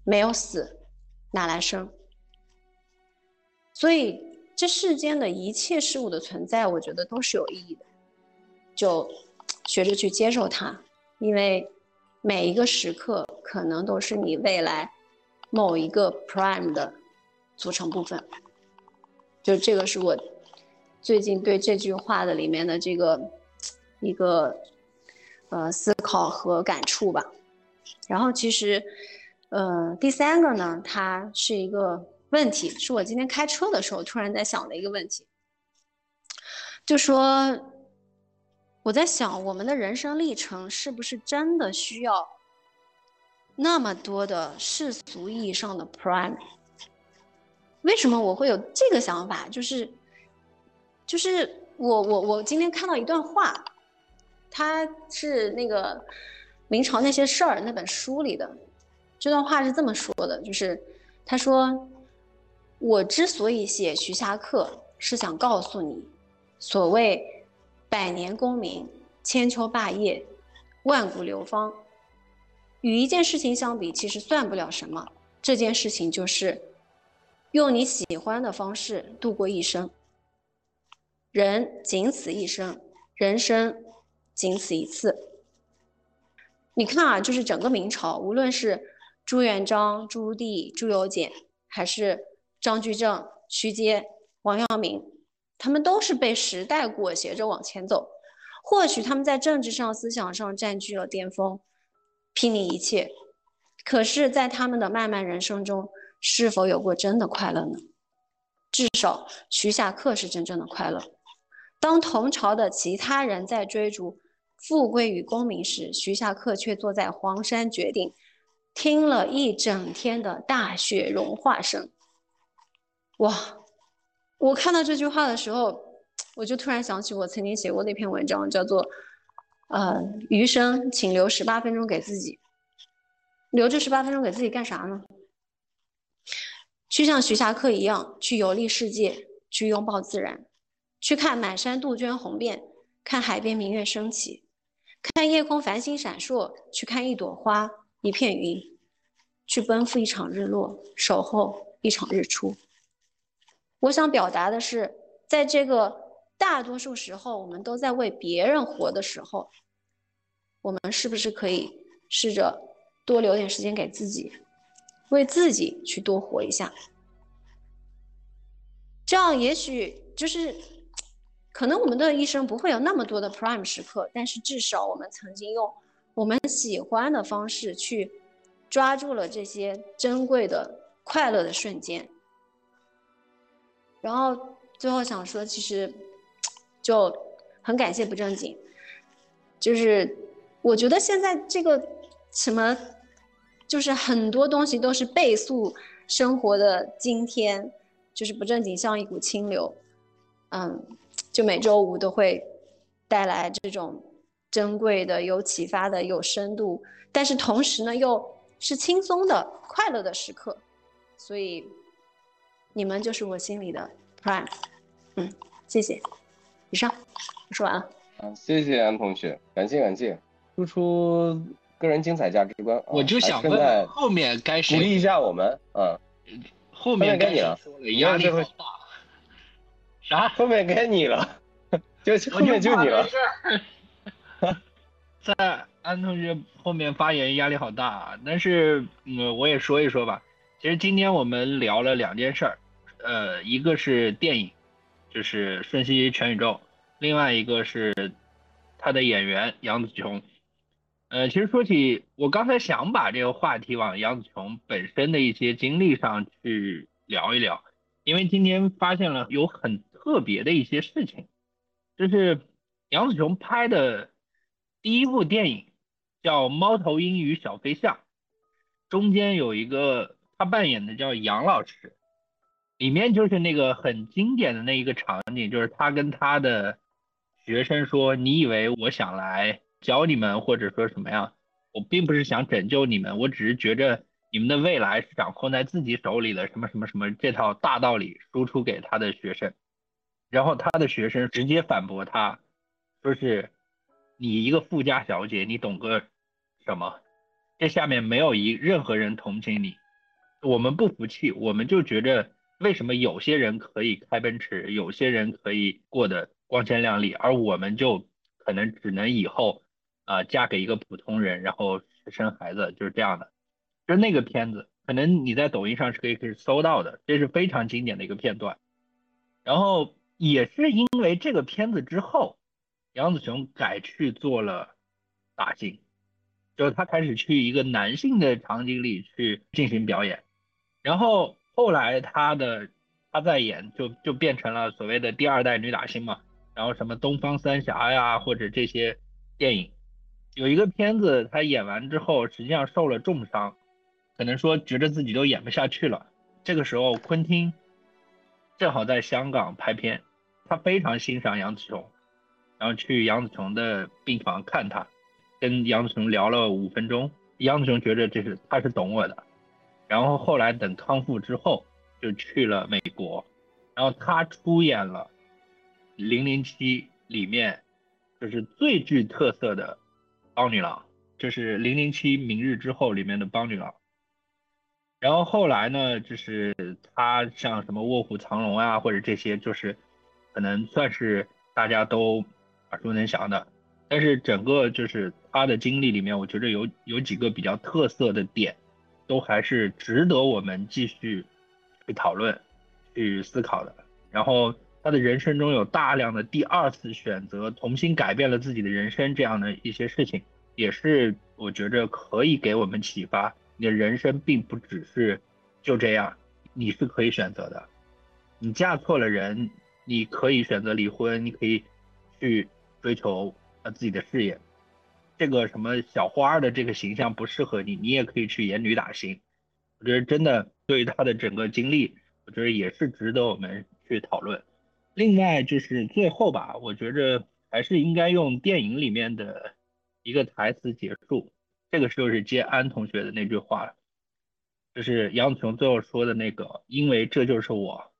没有死，哪来生？所以这世间的一切事物的存在，我觉得都是有意义的，就学着去接受它，因为每一个时刻可能都是你未来某一个 prime 的组成部分。就这个是我最近对这句话的里面的这个一个呃思考和感触吧。然后其实。呃，第三个呢，它是一个问题，是我今天开车的时候突然在想的一个问题。就说我在想，我们的人生历程是不是真的需要那么多的世俗意义上的 prime？为什么我会有这个想法？就是，就是我我我今天看到一段话，它是那个明朝那些事儿那本书里的。这段话是这么说的，就是他说：“我之所以写徐霞客，是想告诉你，所谓百年功名、千秋霸业、万古流芳，与一件事情相比，其实算不了什么。这件事情就是。”用你喜欢的方式度过一生。人仅此一生，人生仅此一次。你看啊，就是整个明朝，无论是朱元璋、朱棣、朱由检，还是张居正、徐阶、王阳明，他们都是被时代裹挟着往前走。或许他们在政治上、思想上占据了巅峰，拼尽一切，可是，在他们的漫漫人生中，是否有过真的快乐呢？至少徐霞客是真正的快乐。当同朝的其他人在追逐富贵与功名时，徐霞客却坐在黄山绝顶，听了一整天的大雪融化声。哇！我看到这句话的时候，我就突然想起我曾经写过那篇文章，叫做《呃，余生请留十八分钟给自己》。留这十八分钟给自己干啥呢？去像徐霞客一样去游历世界，去拥抱自然，去看满山杜鹃红遍，看海边明月升起，看夜空繁星闪烁，去看一朵花一片云，去奔赴一场日落，守候一场日出。我想表达的是，在这个大多数时候我们都在为别人活的时候，我们是不是可以试着多留点时间给自己？为自己去多活一下，这样也许就是，可能我们的一生不会有那么多的 prime 时刻，但是至少我们曾经用我们喜欢的方式去抓住了这些珍贵的快乐的瞬间。然后最后想说，其实就很感谢不正经，就是我觉得现在这个什么。就是很多东西都是倍速生活的今天，就是不正经像一股清流，嗯，就每周五都会带来这种珍贵的、有启发的、有深度，但是同时呢又是轻松的、快乐的时刻，所以你们就是我心里的 prime，嗯，谢谢，以上我说完了。啊，谢谢安同学，感谢感谢，输出。个人精彩价值观，我就想问后面该谁鼓励一下我们？嗯，后面该你了，压力好大。啥？后面该你了，就后面就你了。在安同学后面发言压力好大啊，但是嗯，我也说一说吧。其实今天我们聊了两件事儿，呃，一个是电影，就是《瞬息全宇宙》，另外一个是他的演员杨紫琼。呃，其实说起，我刚才想把这个话题往杨紫琼本身的一些经历上去聊一聊，因为今天发现了有很特别的一些事情，就是杨紫琼拍的第一部电影叫《猫头鹰与小飞象》，中间有一个他扮演的叫杨老师，里面就是那个很经典的那一个场景，就是他跟他的学生说：“你以为我想来？”教你们，或者说什么呀？我并不是想拯救你们，我只是觉着你们的未来是掌控在自己手里的，什么什么什么这套大道理输出给他的学生，然后他的学生直接反驳他，说是你一个富家小姐，你懂个什么？这下面没有一任何人同情你，我们不服气，我们就觉着为什么有些人可以开奔驰，有些人可以过得光鲜亮丽，而我们就可能只能以后。啊，嫁给一个普通人，然后生孩子，就是这样的。就那个片子，可能你在抖音上是可以可以搜到的，这是非常经典的一个片段。然后也是因为这个片子之后，杨紫琼改去做了打星，就是她开始去一个男性的场景里去进行表演。然后后来她的她在演就就变成了所谓的第二代女打星嘛。然后什么东方三侠呀，或者这些电影，有一个片子他演完之后，实际上受了重伤，可能说觉得自己都演不下去了。这个时候，昆汀正好在香港拍片，他非常欣赏杨紫琼，然后去杨紫琼的病房看他，跟杨紫琼聊了五分钟，杨紫琼觉得这是他是懂我的，然后后来等康复之后，就去了美国，然后他出演了。零零七里面就是最具特色的邦女郎，就是零零七明日之后里面的邦女郎。然后后来呢，就是他像什么卧虎藏龙啊，或者这些，就是可能算是大家都耳熟能详的。但是整个就是他的经历里面，我觉得有有几个比较特色的点，都还是值得我们继续去讨论、去思考的。然后。他的人生中有大量的第二次选择，重新改变了自己的人生，这样的一些事情，也是我觉着可以给我们启发。你的人生并不只是就这样，你是可以选择的。你嫁错了人，你可以选择离婚，你可以去追求呃自己的事业。这个什么小花的这个形象不适合你，你也可以去演女打星。我觉得真的对于他的整个经历，我觉得也是值得我们去讨论。另外就是最后吧，我觉着还是应该用电影里面的一个台词结束。这个就是接安同学的那句话，就是杨紫琼最后说的那个：“因为这就是我，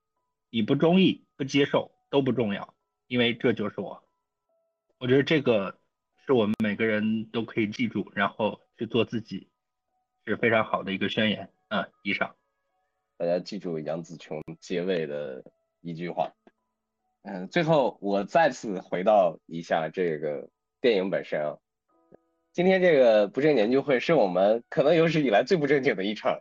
你不中意、不接受都不重要，因为这就是我。”我觉得这个是我们每个人都可以记住，然后去做自己，是非常好的一个宣言。啊，以上，大家记住杨紫琼结尾的一句话。嗯，最后我再次回到一下这个电影本身啊。今天这个不正经研究会是我们可能有史以来最不正经的一场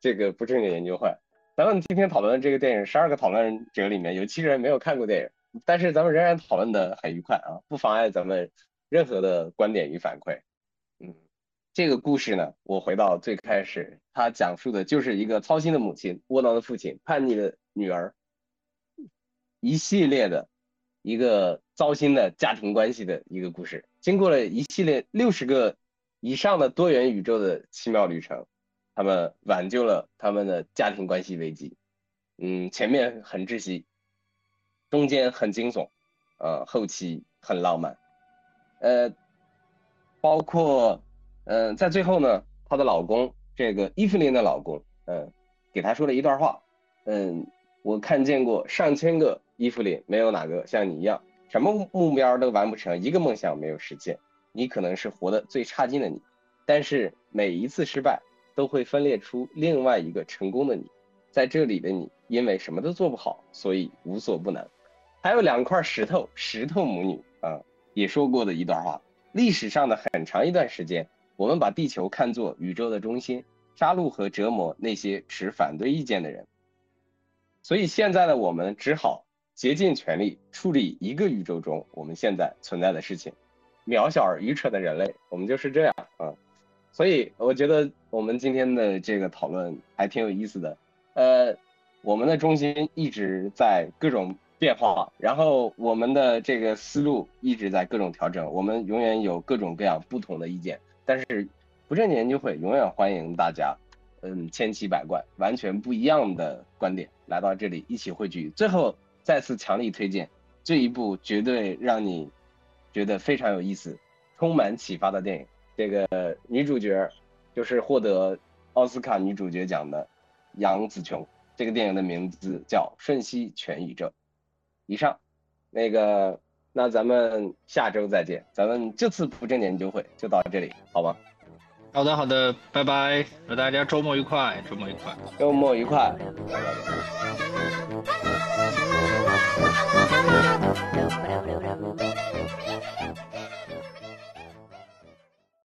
这个不正经研究会。咱们今天讨论的这个电影，十二个讨论者里面有七个人没有看过电影，但是咱们仍然讨论的很愉快啊，不妨碍咱们任何的观点与反馈。嗯，这个故事呢，我回到最开始，它讲述的就是一个操心的母亲、窝囊的父亲、叛逆的女儿。一系列的一个糟心的家庭关系的一个故事，经过了一系列六十个以上的多元宇宙的奇妙旅程，他们挽救了他们的家庭关系危机。嗯，前面很窒息，中间很惊悚，呃，后期很浪漫，呃，包括嗯，在最后呢，她的老公这个伊芙琳的老公，嗯，给她说了一段话，嗯，我看见过上千个。伊芙琳没有哪个像你一样，什么目标都完不成，一个梦想没有实现。你可能是活得最差劲的你，但是每一次失败都会分裂出另外一个成功的你。在这里的你，因为什么都做不好，所以无所不能。还有两块石头，石头母女啊，也说过的一段话：历史上的很长一段时间，我们把地球看作宇宙的中心，杀戮和折磨那些持反对意见的人。所以现在的我们只好。竭尽全力处理一个宇宙中我们现在存在的事情，渺小而愚蠢的人类，我们就是这样啊。所以我觉得我们今天的这个讨论还挺有意思的。呃，我们的中心一直在各种变化，然后我们的这个思路一直在各种调整，我们永远有各种各样不同的意见。但是不正经研究会永远欢迎大家，嗯，千奇百怪、完全不一样的观点来到这里一起汇聚。最后。再次强力推荐这一部绝对让你觉得非常有意思、充满启发的电影。这个女主角就是获得奥斯卡女主角奖的杨紫琼。这个电影的名字叫《瞬息全宇宙》。以上，那个，那咱们下周再见。咱们这次不正经研究会就到这里，好吗？好的，好的，拜拜，祝大家周末愉快，周末愉快，周末愉快。